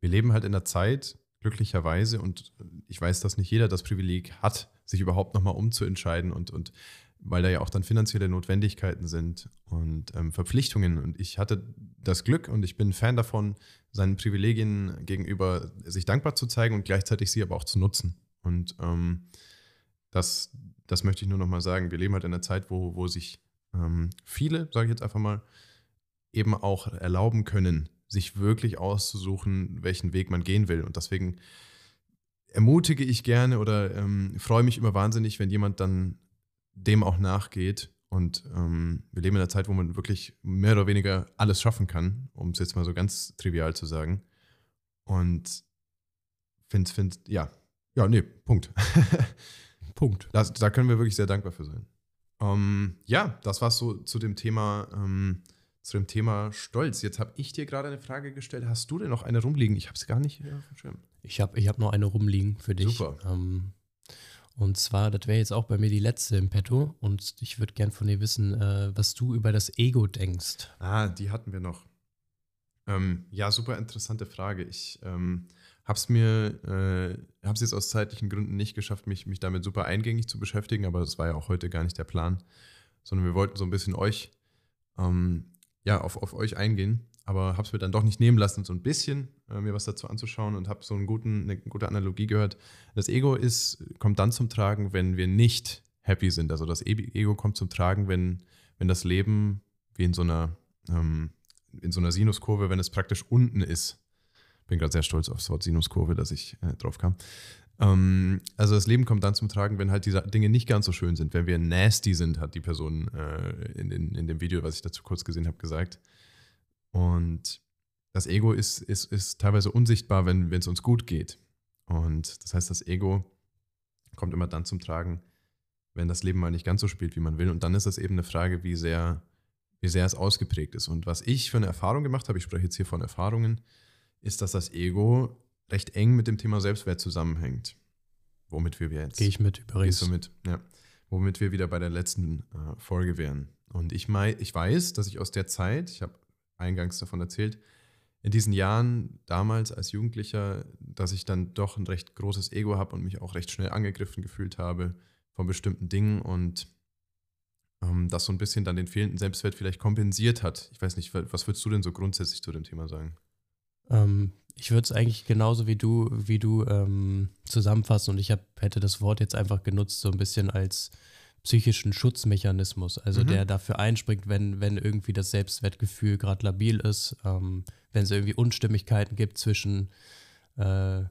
wir leben halt in der Zeit, glücklicherweise, und ich weiß, dass nicht jeder das Privileg hat, sich überhaupt nochmal umzuentscheiden und, und weil da ja auch dann finanzielle Notwendigkeiten sind und ähm, Verpflichtungen. Und ich hatte das Glück und ich bin Fan davon, seinen Privilegien gegenüber sich dankbar zu zeigen und gleichzeitig sie aber auch zu nutzen. Und ähm, das, das möchte ich nur noch mal sagen. Wir leben halt in einer Zeit, wo, wo sich ähm, viele, sage ich jetzt einfach mal, eben auch erlauben können, sich wirklich auszusuchen, welchen Weg man gehen will. Und deswegen ermutige ich gerne oder ähm, freue mich immer wahnsinnig, wenn jemand dann dem auch nachgeht. Und ähm, wir leben in einer Zeit, wo man wirklich mehr oder weniger alles schaffen kann, um es jetzt mal so ganz trivial zu sagen. Und finde, find, ja, ja, nee, Punkt. <laughs> Punkt. Das, da können wir wirklich sehr dankbar für sein. Ähm, ja, das war so zu dem Thema, ähm, zu dem Thema Stolz. Jetzt habe ich dir gerade eine Frage gestellt. Hast du denn noch eine rumliegen? Ich habe es gar nicht auf dem Schirm. Ich habe ich hab noch eine rumliegen für dich. Super. Ähm, und zwar, das wäre jetzt auch bei mir die letzte im Petto. Und ich würde gern von dir wissen, äh, was du über das Ego denkst. Ah, die hatten wir noch. Ähm, ja, super interessante Frage. Ich es mir, äh, habe es jetzt aus zeitlichen Gründen nicht geschafft, mich, mich damit super eingängig zu beschäftigen, aber das war ja auch heute gar nicht der Plan, sondern wir wollten so ein bisschen euch, ähm, ja, auf, auf euch eingehen, aber habe es mir dann doch nicht nehmen lassen, so ein bisschen äh, mir was dazu anzuschauen und habe so einen guten, eine gute Analogie gehört. Das Ego ist, kommt dann zum Tragen, wenn wir nicht happy sind. Also das Ego kommt zum Tragen, wenn, wenn das Leben wie in so einer, ähm, in so einer Sinuskurve, wenn es praktisch unten ist bin gerade sehr stolz auf das Wort Sinuskurve, dass ich äh, drauf kam. Ähm, also das Leben kommt dann zum Tragen, wenn halt diese Dinge nicht ganz so schön sind, wenn wir nasty sind, hat die Person äh, in, in, in dem Video, was ich dazu kurz gesehen habe, gesagt. Und das Ego ist, ist, ist teilweise unsichtbar, wenn es uns gut geht. Und das heißt, das Ego kommt immer dann zum Tragen, wenn das Leben mal nicht ganz so spielt, wie man will. Und dann ist das eben eine Frage, wie sehr, wie sehr es ausgeprägt ist. Und was ich für eine Erfahrung gemacht habe, ich spreche jetzt hier von Erfahrungen, ist, dass das Ego recht eng mit dem Thema Selbstwert zusammenhängt. Womit wir jetzt. Gehe ich mit übrigens. Gehst du mit, ja. Womit wir wieder bei der letzten äh, Folge wären. Und ich, mein, ich weiß, dass ich aus der Zeit, ich habe eingangs davon erzählt, in diesen Jahren damals als Jugendlicher, dass ich dann doch ein recht großes Ego habe und mich auch recht schnell angegriffen gefühlt habe von bestimmten Dingen und ähm, das so ein bisschen dann den fehlenden Selbstwert vielleicht kompensiert hat. Ich weiß nicht, was würdest du denn so grundsätzlich zu dem Thema sagen? Ähm, ich würde es eigentlich genauso wie du, wie du ähm, zusammenfassen und ich hab, hätte das Wort jetzt einfach genutzt, so ein bisschen als psychischen Schutzmechanismus, also mhm. der dafür einspringt, wenn, wenn irgendwie das Selbstwertgefühl gerade labil ist, ähm, wenn es irgendwie Unstimmigkeiten gibt zwischen äh,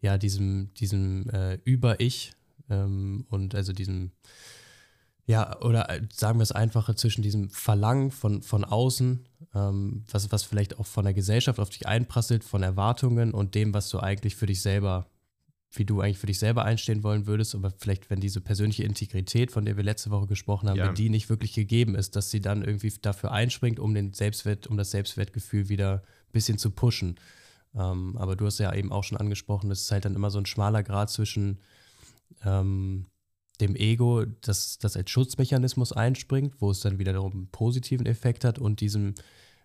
ja, diesem, diesem äh, Über-Ich ähm, und also diesem ja, oder äh, sagen wir es einfacher, zwischen diesem Verlangen von, von außen, ähm, was, was vielleicht auch von der Gesellschaft auf dich einprasselt, von Erwartungen und dem, was du eigentlich für dich selber wie du eigentlich für dich selber einstehen wollen würdest, aber vielleicht, wenn diese persönliche Integrität, von der wir letzte Woche gesprochen haben, ja. wenn die nicht wirklich gegeben ist, dass sie dann irgendwie dafür einspringt, um den Selbstwert, um das Selbstwertgefühl wieder ein bisschen zu pushen. Ähm, aber du hast ja eben auch schon angesprochen, es ist halt dann immer so ein schmaler Grad zwischen ähm, dem Ego, das, das als Schutzmechanismus einspringt, wo es dann wiederum einen positiven Effekt hat und diesem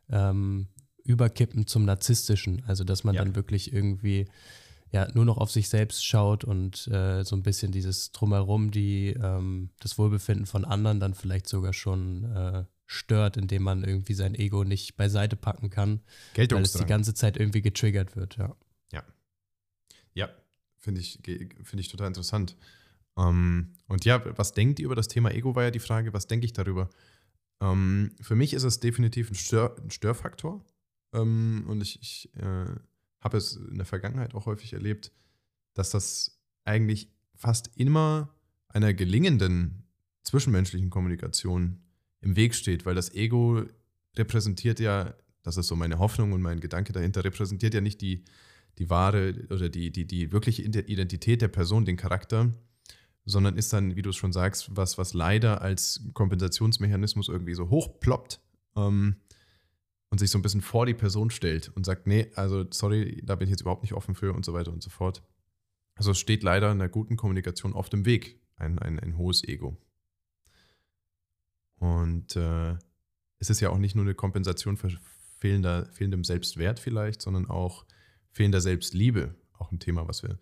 ähm, Überkippen zum Narzisstischen. Also, dass man ja. dann wirklich irgendwie ja, nur noch auf sich selbst schaut und äh, so ein bisschen dieses Drumherum, die, ähm, das Wohlbefinden von anderen dann vielleicht sogar schon äh, stört, indem man irgendwie sein Ego nicht beiseite packen kann, weil es die ganze Zeit irgendwie getriggert wird, ja. Ja. Ja, finde ich, find ich total interessant. Ähm, und ja, was denkt ihr über das Thema Ego, war ja die Frage, was denke ich darüber? Ähm, für mich ist es definitiv ein, Stör, ein Störfaktor. Ähm, und ich, ich äh, habe es in der Vergangenheit auch häufig erlebt, dass das eigentlich fast immer einer gelingenden zwischenmenschlichen Kommunikation im Weg steht, weil das Ego repräsentiert ja, das ist so meine Hoffnung und mein Gedanke dahinter, repräsentiert ja nicht die, die wahre oder die, die, die wirkliche Identität der Person, den Charakter, sondern ist dann, wie du es schon sagst, was, was leider als Kompensationsmechanismus irgendwie so hochploppt ähm, und sich so ein bisschen vor die Person stellt und sagt, nee, also sorry, da bin ich jetzt überhaupt nicht offen für und so weiter und so fort. Also es steht leider in der guten Kommunikation auf dem Weg, ein, ein, ein hohes Ego. Und äh, es ist ja auch nicht nur eine Kompensation für fehlender, fehlendem Selbstwert vielleicht, sondern auch fehlender Selbstliebe. Auch ein Thema, was wir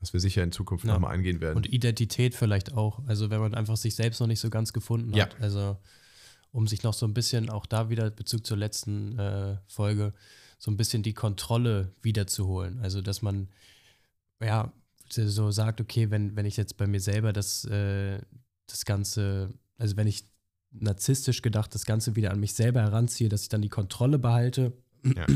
was wir sicher in Zukunft ja. nochmal angehen werden. Und Identität vielleicht auch. Also wenn man einfach sich selbst noch nicht so ganz gefunden ja. hat. Also um sich noch so ein bisschen, auch da wieder Bezug zur letzten äh, Folge, so ein bisschen die Kontrolle wiederzuholen. Also dass man ja so sagt, okay, wenn, wenn ich jetzt bei mir selber das, äh, das Ganze, also wenn ich narzisstisch gedacht das Ganze wieder an mich selber heranziehe, dass ich dann die Kontrolle behalte, ja.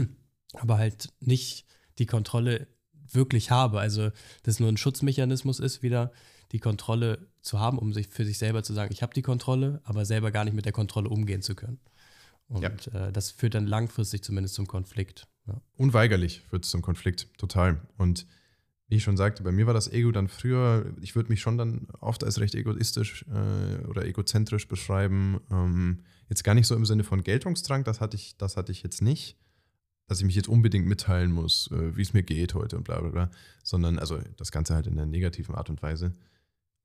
aber halt nicht die Kontrolle wirklich habe. Also, dass nur ein Schutzmechanismus ist, wieder die Kontrolle zu haben, um sich für sich selber zu sagen, ich habe die Kontrolle, aber selber gar nicht mit der Kontrolle umgehen zu können. Und ja. äh, das führt dann langfristig zumindest zum Konflikt. Ja. Unweigerlich führt es zum Konflikt, total. Und wie ich schon sagte, bei mir war das Ego dann früher, ich würde mich schon dann oft als recht egoistisch äh, oder egozentrisch beschreiben. Ähm, jetzt gar nicht so im Sinne von Geltungsdrang, das hatte ich, das hatte ich jetzt nicht dass ich mich jetzt unbedingt mitteilen muss, äh, wie es mir geht heute und bla bla bla, sondern also das Ganze halt in einer negativen Art und Weise.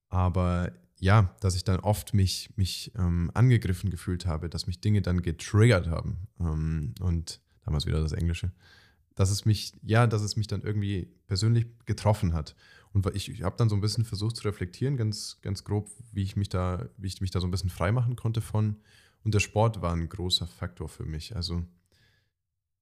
Aber ja, dass ich dann oft mich, mich ähm, angegriffen gefühlt habe, dass mich Dinge dann getriggert haben. Ähm, und damals wieder das Englische. Dass es mich, ja, dass es mich dann irgendwie persönlich getroffen hat. Und ich, ich habe dann so ein bisschen versucht zu reflektieren, ganz, ganz grob, wie ich mich da, wie ich mich da so ein bisschen freimachen konnte von. Und der Sport war ein großer Faktor für mich. Also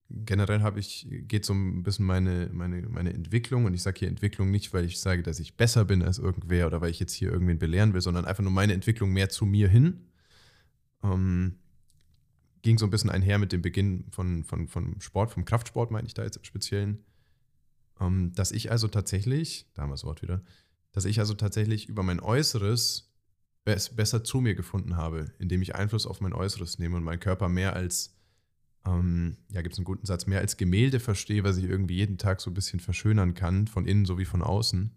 generell habe ich, geht so ein bisschen meine, meine, meine Entwicklung, und ich sage hier Entwicklung nicht, weil ich sage, dass ich besser bin als irgendwer oder weil ich jetzt hier irgendwen belehren will, sondern einfach nur meine Entwicklung mehr zu mir hin. Ähm, ging so ein bisschen einher mit dem Beginn von, von, von Sport, vom Kraftsport, meine ich da jetzt im Speziellen. Ähm, dass ich also tatsächlich, da haben wir das Wort wieder, dass ich also tatsächlich über mein Äußeres besser zu mir gefunden habe, indem ich Einfluss auf mein Äußeres nehme und meinen Körper mehr als ähm, ja, gibt es einen guten Satz, mehr als Gemälde verstehe, was ich irgendwie jeden Tag so ein bisschen verschönern kann, von innen sowie von außen.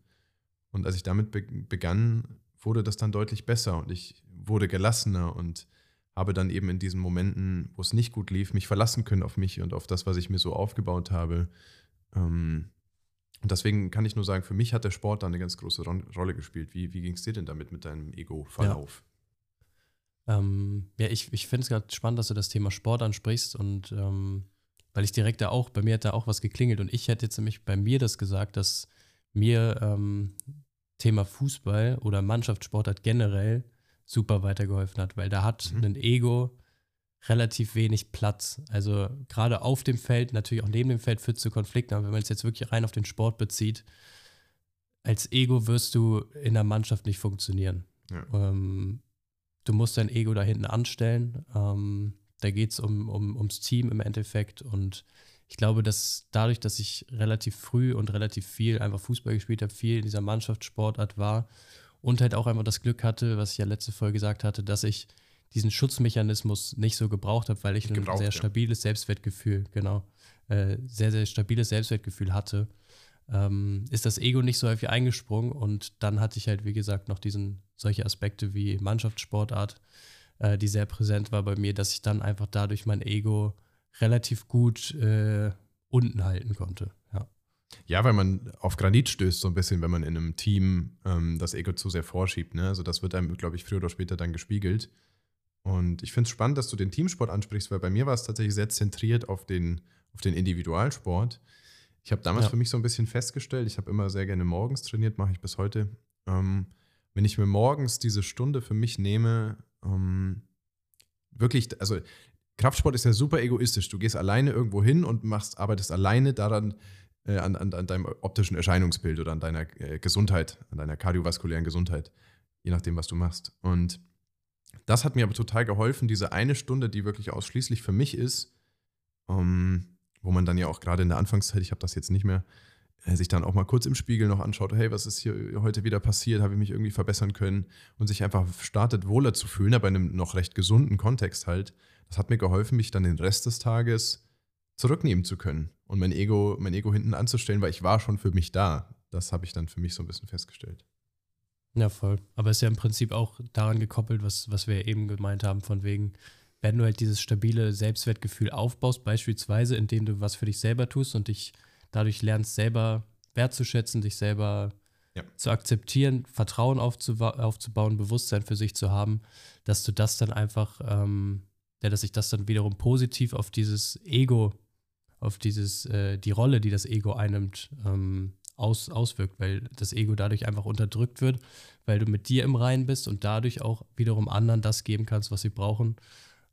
Und als ich damit be begann, wurde das dann deutlich besser und ich wurde gelassener und habe dann eben in diesen Momenten, wo es nicht gut lief, mich verlassen können auf mich und auf das, was ich mir so aufgebaut habe. Ähm, und deswegen kann ich nur sagen, für mich hat der Sport da eine ganz große Rolle gespielt. Wie, wie ging es dir denn damit mit deinem Ego-Verlauf? Ja. Ähm, ja, ich, ich finde es gerade spannend, dass du das Thema Sport ansprichst und ähm, weil ich direkt da auch, bei mir hat da auch was geklingelt und ich hätte jetzt nämlich bei mir das gesagt, dass mir ähm, Thema Fußball oder Mannschaftssport hat generell super weitergeholfen hat, weil da hat mhm. ein Ego relativ wenig Platz. Also gerade auf dem Feld, natürlich auch neben dem Feld führt zu Konflikten, aber wenn man es jetzt wirklich rein auf den Sport bezieht, als Ego wirst du in der Mannschaft nicht funktionieren. Ja. Ähm, du musst dein Ego da hinten anstellen. Ähm, da geht es um, um, ums Team im Endeffekt. Und ich glaube, dass dadurch, dass ich relativ früh und relativ viel einfach Fußball gespielt habe, viel in dieser Mannschaftssportart war und halt auch einfach das Glück hatte, was ich ja letzte Folge gesagt hatte, dass ich diesen Schutzmechanismus nicht so gebraucht habe, weil ich Gebraucht, ein sehr stabiles Selbstwertgefühl, genau, äh, sehr, sehr stabiles Selbstwertgefühl hatte, ähm, ist das Ego nicht so häufig eingesprungen und dann hatte ich halt, wie gesagt, noch diesen, solche Aspekte wie Mannschaftssportart, äh, die sehr präsent war bei mir, dass ich dann einfach dadurch mein Ego relativ gut äh, unten halten konnte. Ja. Ja, weil man auf Granit stößt so ein bisschen, wenn man in einem Team ähm, das Ego zu sehr vorschiebt. Ne? Also das wird einem, glaube ich, früher oder später dann gespiegelt. Und ich finde es spannend, dass du den Teamsport ansprichst, weil bei mir war es tatsächlich sehr zentriert auf den, auf den Individualsport. Ich habe damals ja. für mich so ein bisschen festgestellt, ich habe immer sehr gerne morgens trainiert, mache ich bis heute. Ähm, wenn ich mir morgens diese Stunde für mich nehme, ähm, wirklich, also Kraftsport ist ja super egoistisch. Du gehst alleine irgendwo hin und machst, arbeitest alleine daran, äh, an, an, an, deinem optischen Erscheinungsbild oder an deiner äh, Gesundheit, an deiner kardiovaskulären Gesundheit, je nachdem, was du machst. Und das hat mir aber total geholfen, diese eine Stunde, die wirklich ausschließlich für mich ist, ähm, wo man dann ja auch gerade in der Anfangszeit, ich habe das jetzt nicht mehr, äh, sich dann auch mal kurz im Spiegel noch anschaut, hey, was ist hier heute wieder passiert, habe ich mich irgendwie verbessern können und sich einfach startet, wohler zu fühlen, aber in einem noch recht gesunden Kontext halt. Das hat mir geholfen, mich dann den Rest des Tages zurücknehmen zu können und mein Ego, mein Ego hinten anzustellen, weil ich war schon für mich da. Das habe ich dann für mich so ein bisschen festgestellt. Ja, voll. Aber es ist ja im Prinzip auch daran gekoppelt, was, was wir eben gemeint haben, von wegen, wenn du halt dieses stabile Selbstwertgefühl aufbaust, beispielsweise indem du was für dich selber tust und dich dadurch lernst, selber wertzuschätzen, dich selber ja. zu akzeptieren, Vertrauen aufzuba aufzubauen, Bewusstsein für sich zu haben, dass du das dann einfach, ähm, ja, dass sich das dann wiederum positiv auf dieses Ego, auf dieses, äh, die Rolle, die das Ego einnimmt, ähm, aus, auswirkt, weil das Ego dadurch einfach unterdrückt wird, weil du mit dir im Reinen bist und dadurch auch wiederum anderen das geben kannst, was sie brauchen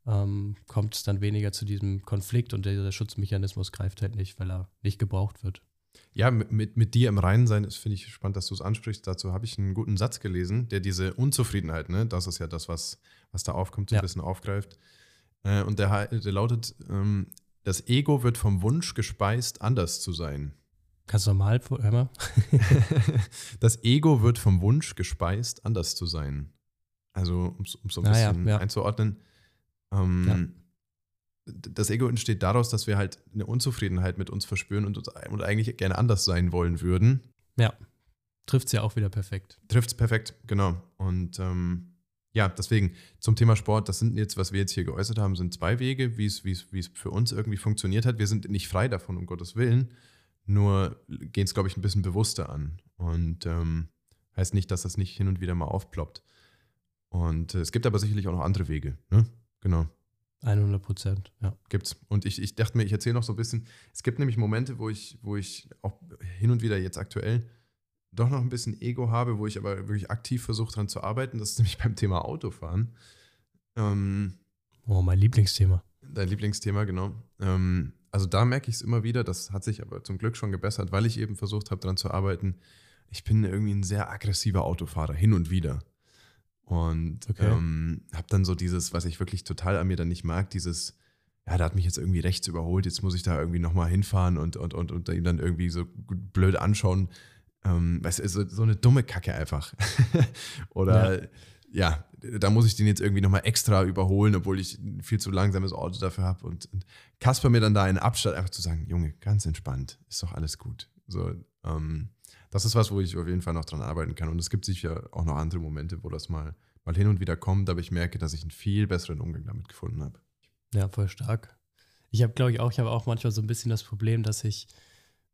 ähm, kommt es dann weniger zu diesem Konflikt und der, der, Schutzmechanismus greift halt nicht, weil er nicht gebraucht wird. Ja, mit, mit, mit dir im Reinen sein, finde ich spannend, dass du es ansprichst. Dazu habe ich einen guten Satz gelesen, der diese Unzufriedenheit, ne, das ist ja das, was, was da aufkommt, so ja. ein bisschen aufgreift. Äh, und der, der lautet, ähm, das Ego wird vom Wunsch gespeist, anders zu sein. Kannst du normal, hör mal. <laughs> das Ego wird vom Wunsch gespeist, anders zu sein. Also, um es so ein ah, bisschen ja. einzuordnen, ähm, ja. Das Ego entsteht daraus, dass wir halt eine Unzufriedenheit mit uns verspüren und, uns, und eigentlich gerne anders sein wollen würden. Ja, trifft es ja auch wieder perfekt. Trifft es perfekt, genau. Und ähm, ja, deswegen zum Thema Sport, das sind jetzt, was wir jetzt hier geäußert haben, sind zwei Wege, wie es für uns irgendwie funktioniert hat. Wir sind nicht frei davon, um Gottes Willen, nur gehen es, glaube ich, ein bisschen bewusster an. Und ähm, heißt nicht, dass das nicht hin und wieder mal aufploppt. Und äh, es gibt aber sicherlich auch noch andere Wege. Ne? Genau. 100 Prozent, ja. Gibt's. Und ich, ich dachte mir, ich erzähle noch so ein bisschen. Es gibt nämlich Momente, wo ich, wo ich auch hin und wieder jetzt aktuell doch noch ein bisschen Ego habe, wo ich aber wirklich aktiv versuche, daran zu arbeiten. Das ist <laughs> nämlich beim Thema Autofahren. Ähm, oh, mein Lieblingsthema. Dein Lieblingsthema, genau. Ähm, also da merke ich es immer wieder. Das hat sich aber zum Glück schon gebessert, weil ich eben versucht habe, daran zu arbeiten. Ich bin irgendwie ein sehr aggressiver Autofahrer, hin und wieder. Und okay. ähm, habe dann so dieses, was ich wirklich total an mir dann nicht mag, dieses, ja, der hat mich jetzt irgendwie rechts überholt, jetzt muss ich da irgendwie nochmal hinfahren und, und, und, und ihn dann irgendwie so blöd anschauen. Ähm, weißt du, so, so eine dumme Kacke einfach. <laughs> Oder ja. ja. da muss ich den jetzt irgendwie nochmal extra überholen, obwohl ich ein viel zu langsames Auto dafür habe. Und, und Kasper mir dann da in Abstand einfach zu sagen, Junge, ganz entspannt, ist doch alles gut. So, ähm, das ist was, wo ich auf jeden Fall noch dran arbeiten kann. Und es gibt sicher auch noch andere Momente, wo das mal, mal hin und wieder kommt, aber ich merke, dass ich einen viel besseren Umgang damit gefunden habe. Ja, voll stark. Ich habe, glaube ich, auch, ich habe auch manchmal so ein bisschen das Problem, dass ich,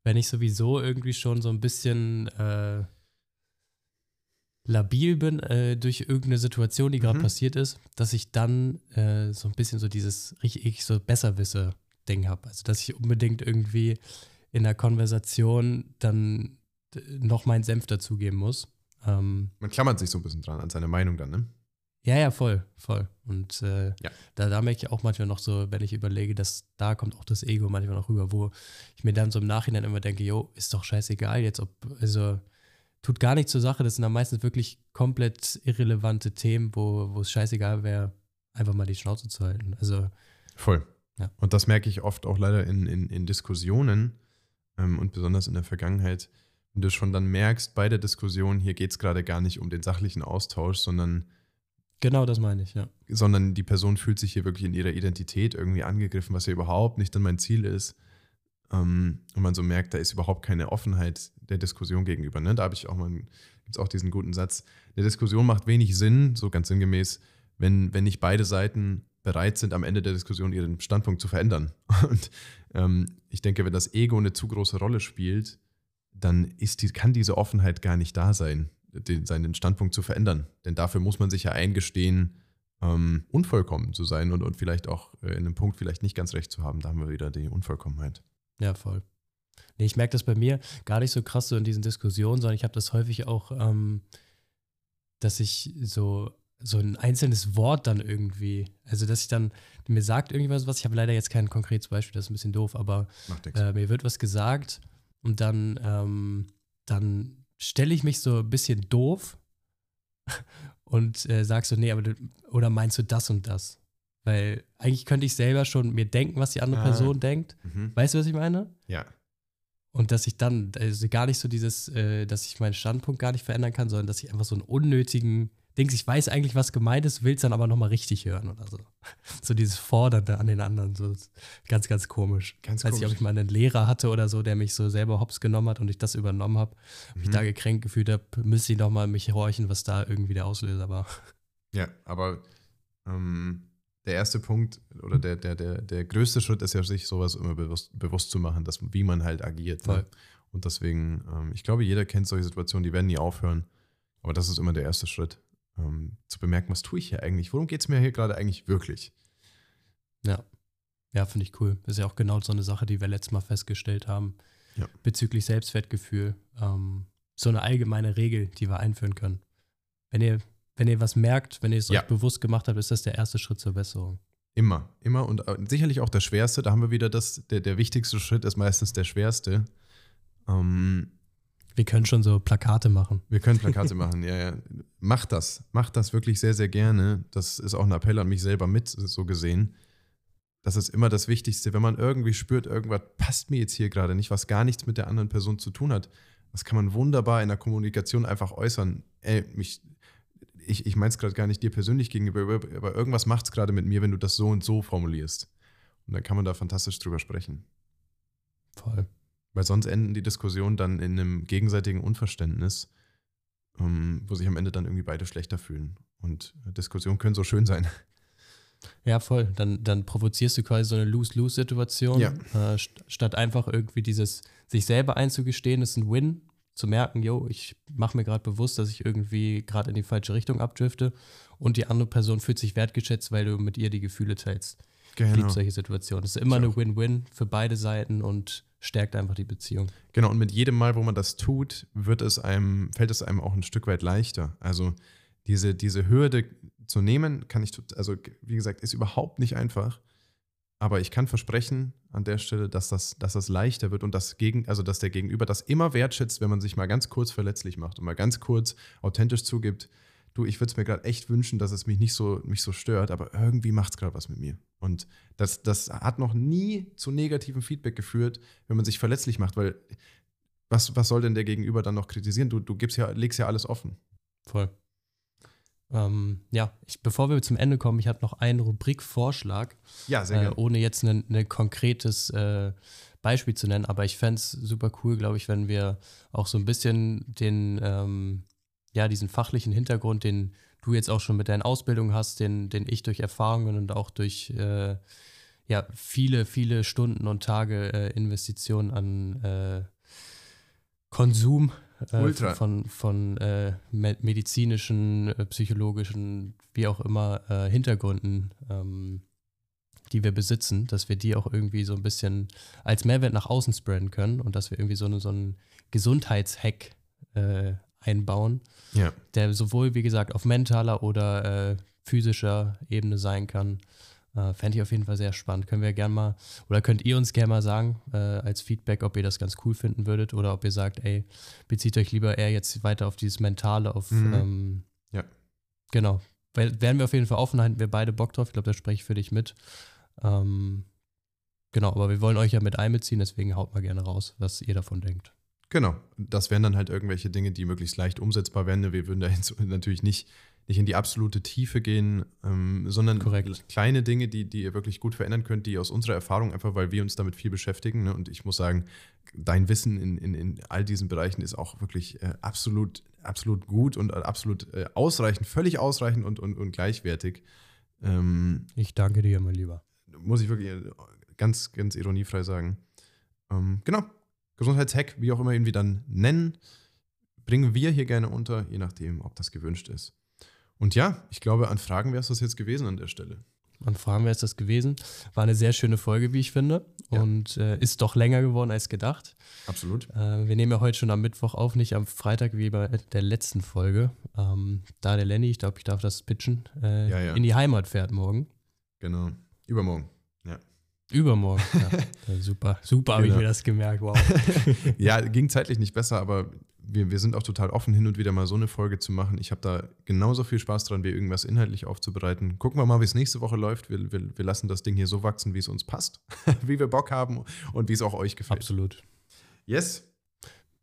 wenn ich sowieso irgendwie schon so ein bisschen äh, labil bin äh, durch irgendeine Situation, die gerade mhm. passiert ist, dass ich dann äh, so ein bisschen so dieses richtig so Besserwisse-Ding habe. Also, dass ich unbedingt irgendwie in der Konversation dann noch meinen Senf dazugeben muss. Ähm, Man klammert sich so ein bisschen dran an seine Meinung dann, ne? Ja, ja, voll, voll. Und äh, ja. da, da merke ich auch manchmal noch so, wenn ich überlege, dass da kommt auch das Ego manchmal noch rüber, wo ich mir dann so im Nachhinein immer denke, jo, ist doch scheißegal jetzt, ob, also tut gar nichts zur Sache. Das sind dann meistens wirklich komplett irrelevante Themen, wo, wo es scheißegal wäre, einfach mal die Schnauze zu halten. Also voll. Ja. Und das merke ich oft auch leider in, in, in Diskussionen ähm, und besonders in der Vergangenheit, wenn du schon dann merkst, bei der Diskussion, hier geht es gerade gar nicht um den sachlichen Austausch, sondern Genau, das meine ich, ja. Sondern die Person fühlt sich hier wirklich in ihrer Identität irgendwie angegriffen, was ja überhaupt nicht dann mein Ziel ist. ähm, und man so merkt, da ist überhaupt keine Offenheit der Diskussion gegenüber. Ne? Da habe ich auch mal, gibt es auch diesen guten Satz, eine Diskussion macht wenig Sinn, so ganz sinngemäß, wenn, wenn nicht beide Seiten bereit sind, am Ende der Diskussion ihren Standpunkt zu verändern. <laughs> Und ähm, ich denke, wenn das Ego eine zu große Rolle spielt, dann ist die, kann diese Offenheit gar nicht da sein, den, seinen Standpunkt zu verändern. Denn dafür muss man sich ja eingestehen, ähm, unvollkommen zu sein und, und vielleicht auch äh, in einem Punkt vielleicht nicht ganz recht zu haben. Da haben wir wieder die Unvollkommenheit. Ja, voll. Nee, ich merke das bei mir gar nicht so krass so in diesen Diskussionen, sondern ich habe das häufig auch, ähm, dass ich so so ein einzelnes Wort dann irgendwie, also dass ich dann, mir sagt irgendwas was, ich habe leider jetzt kein konkretes Beispiel, das ist ein bisschen doof, aber äh, mir wird was gesagt und dann, ähm, dann stelle ich mich so ein bisschen doof <laughs> und äh, sag so, nee, aber du, oder meinst du das und das? Weil eigentlich könnte ich selber schon mir denken, was die andere ah. Person denkt. Mhm. Weißt du, was ich meine? Ja. Und dass ich dann, also gar nicht so dieses, äh, dass ich meinen Standpunkt gar nicht verändern kann, sondern dass ich einfach so einen unnötigen Dings, ich weiß eigentlich, was gemeint ist, will es dann aber nochmal richtig hören oder so. So dieses Fordernde an den anderen, so ganz, ganz komisch. Ganz Als komisch. ich, ob ich mal einen Lehrer hatte oder so, der mich so selber hops genommen hat und ich das übernommen habe, mhm. mich da gekränkt gefühlt habe, müsste ich nochmal mich horchen, was da irgendwie der Auslöser war. Ja, aber ähm, der erste Punkt oder der, der, der, der größte Schritt ist ja, sich sowas immer bewusst, bewusst zu machen, dass, wie man halt agiert. Ne? Und deswegen, ähm, ich glaube, jeder kennt solche Situationen, die werden nie aufhören. Aber das ist immer der erste Schritt ähm, zu bemerken, was tue ich hier eigentlich? Worum geht es mir hier gerade eigentlich wirklich? Ja. Ja, finde ich cool. Das ist ja auch genau so eine Sache, die wir letztes Mal festgestellt haben. Ja. Bezüglich Selbstwertgefühl. Ähm, so eine allgemeine Regel, die wir einführen können. Wenn ihr, wenn ihr was merkt, wenn ihr es ja. euch bewusst gemacht habt, ist das der erste Schritt zur Besserung. Immer, immer und äh, sicherlich auch der schwerste. Da haben wir wieder das, der, der wichtigste Schritt ist meistens der schwerste. Ähm, wir können schon so Plakate machen. Wir können Plakate machen, ja, ja. Macht das. Macht das wirklich sehr, sehr gerne. Das ist auch ein Appell an mich selber mit, so gesehen. Das ist immer das Wichtigste. Wenn man irgendwie spürt, irgendwas passt mir jetzt hier gerade nicht, was gar nichts mit der anderen Person zu tun hat, das kann man wunderbar in der Kommunikation einfach äußern. Ey, mich, ich, ich meine es gerade gar nicht dir persönlich gegenüber, aber irgendwas macht es gerade mit mir, wenn du das so und so formulierst. Und dann kann man da fantastisch drüber sprechen. Voll. Weil sonst enden die Diskussionen dann in einem gegenseitigen Unverständnis, ähm, wo sich am Ende dann irgendwie beide schlechter fühlen. Und Diskussionen können so schön sein. Ja, voll. Dann, dann provozierst du quasi so eine Lose-Lose-Situation, ja. äh, st statt einfach irgendwie dieses sich selber einzugestehen, ist ein Win, zu merken, yo, ich mache mir gerade bewusst, dass ich irgendwie gerade in die falsche Richtung abdrifte und die andere Person fühlt sich wertgeschätzt, weil du mit ihr die Gefühle teilst. Genau. Ich liebe solche Situationen. Es ist immer eine Win-Win für beide Seiten und stärkt einfach die Beziehung. Genau, und mit jedem Mal, wo man das tut, wird es einem, fällt es einem auch ein Stück weit leichter. Also diese, diese Hürde zu nehmen, kann ich, also wie gesagt, ist überhaupt nicht einfach. Aber ich kann versprechen an der Stelle, dass das, dass das leichter wird und das gegen, also dass der Gegenüber das immer wertschätzt, wenn man sich mal ganz kurz verletzlich macht und mal ganz kurz authentisch zugibt, du, ich würde es mir gerade echt wünschen, dass es mich nicht so, mich so stört, aber irgendwie macht es gerade was mit mir. Und das, das hat noch nie zu negativem Feedback geführt, wenn man sich verletzlich macht, weil was, was soll denn der Gegenüber dann noch kritisieren? Du, du gibst ja, legst ja alles offen. Voll. Ähm, ja, ich, bevor wir zum Ende kommen, ich habe noch einen Rubrikvorschlag. Ja, sehr gerne. Äh, ohne jetzt ein ne konkretes äh, Beispiel zu nennen, aber ich fände es super cool, glaube ich, wenn wir auch so ein bisschen den, ähm, ja, diesen fachlichen Hintergrund, den du jetzt auch schon mit deinen Ausbildungen hast, den, den ich durch Erfahrungen und auch durch äh, ja, viele, viele Stunden und Tage äh, Investitionen an äh, Konsum äh, von, von äh, medizinischen, äh, psychologischen, wie auch immer, Hintergründen, ähm, die wir besitzen, dass wir die auch irgendwie so ein bisschen als Mehrwert nach außen spreaden können und dass wir irgendwie so, eine, so einen Gesundheitshack äh, einbauen, ja. der sowohl, wie gesagt, auf mentaler oder äh, physischer Ebene sein kann. Äh, Fände ich auf jeden Fall sehr spannend. Können wir gerne mal, oder könnt ihr uns gerne mal sagen, äh, als Feedback, ob ihr das ganz cool finden würdet oder ob ihr sagt, ey, bezieht euch lieber eher jetzt weiter auf dieses Mentale, auf, mhm. ähm, ja. Genau. Werden wir auf jeden Fall offen, halten wir beide Bock drauf. Ich glaube, da spreche ich für dich mit. Ähm, genau, aber wir wollen euch ja mit einbeziehen, deswegen haut mal gerne raus, was ihr davon denkt. Genau, das wären dann halt irgendwelche Dinge, die möglichst leicht umsetzbar wären. Wir würden da <laughs> natürlich nicht nicht in die absolute Tiefe gehen, ähm, sondern Korrekt. kleine Dinge, die, die ihr wirklich gut verändern könnt, die aus unserer Erfahrung, einfach weil wir uns damit viel beschäftigen. Ne? Und ich muss sagen, dein Wissen in, in, in all diesen Bereichen ist auch wirklich äh, absolut, absolut gut und absolut äh, ausreichend, völlig ausreichend und, und, und gleichwertig. Ähm, ich danke dir, mein Lieber. Muss ich wirklich ganz, ganz ironiefrei sagen. Ähm, genau. Gesundheitshack, wie auch immer ihn wir dann nennen, bringen wir hier gerne unter, je nachdem, ob das gewünscht ist. Und ja, ich glaube, an Fragen wäre es das jetzt gewesen an der Stelle. An Fragen wäre es das gewesen. War eine sehr schöne Folge, wie ich finde. Ja. Und äh, ist doch länger geworden als gedacht. Absolut. Äh, wir nehmen ja heute schon am Mittwoch auf, nicht am Freitag wie bei der letzten Folge. Ähm, da der Lenny, ich glaube, ich darf das pitchen, äh, ja, ja. in die Heimat fährt morgen. Genau. Übermorgen. Übermorgen. <laughs> Ja. super, super genau. habe ich mir das gemerkt. Wow. <laughs> ja, ging zeitlich nicht besser, aber wir, wir sind auch total offen, hin und wieder mal so eine Folge zu machen. Ich habe da genauso viel Spaß dran, wie irgendwas inhaltlich aufzubereiten. Gucken wir mal, wie es nächste Woche läuft. Wir, wir, wir lassen das Ding hier so wachsen, wie es uns passt, <laughs> wie wir Bock haben und wie es auch euch gefällt. Absolut. Yes.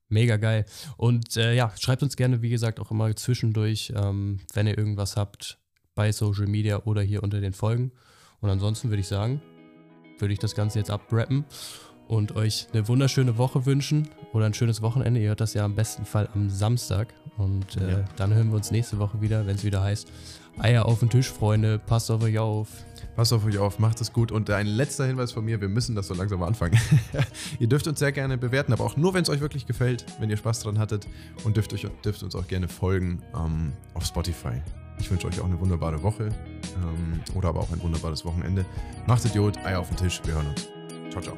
Mega geil. Und äh, ja, schreibt uns gerne, wie gesagt, auch immer zwischendurch, ähm, wenn ihr irgendwas habt bei Social Media oder hier unter den Folgen. Und ansonsten würde ich sagen, würde ich das Ganze jetzt abrappen und euch eine wunderschöne Woche wünschen oder ein schönes Wochenende. Ihr hört das ja am besten Fall am Samstag. Und äh, ja. dann hören wir uns nächste Woche wieder, wenn es wieder heißt Eier auf den Tisch, Freunde. Passt auf euch auf. Passt auf euch auf, macht es gut. Und ein letzter Hinweis von mir, wir müssen das so langsam anfangen. <laughs> ihr dürft uns sehr gerne bewerten, aber auch nur, wenn es euch wirklich gefällt, wenn ihr Spaß dran hattet. Und dürft, euch, dürft uns auch gerne folgen ähm, auf Spotify. Ich wünsche euch auch eine wunderbare Woche ähm, oder aber auch ein wunderbares Wochenende. Macht's Idiot, Eier auf den Tisch, wir hören uns. Ciao, ciao.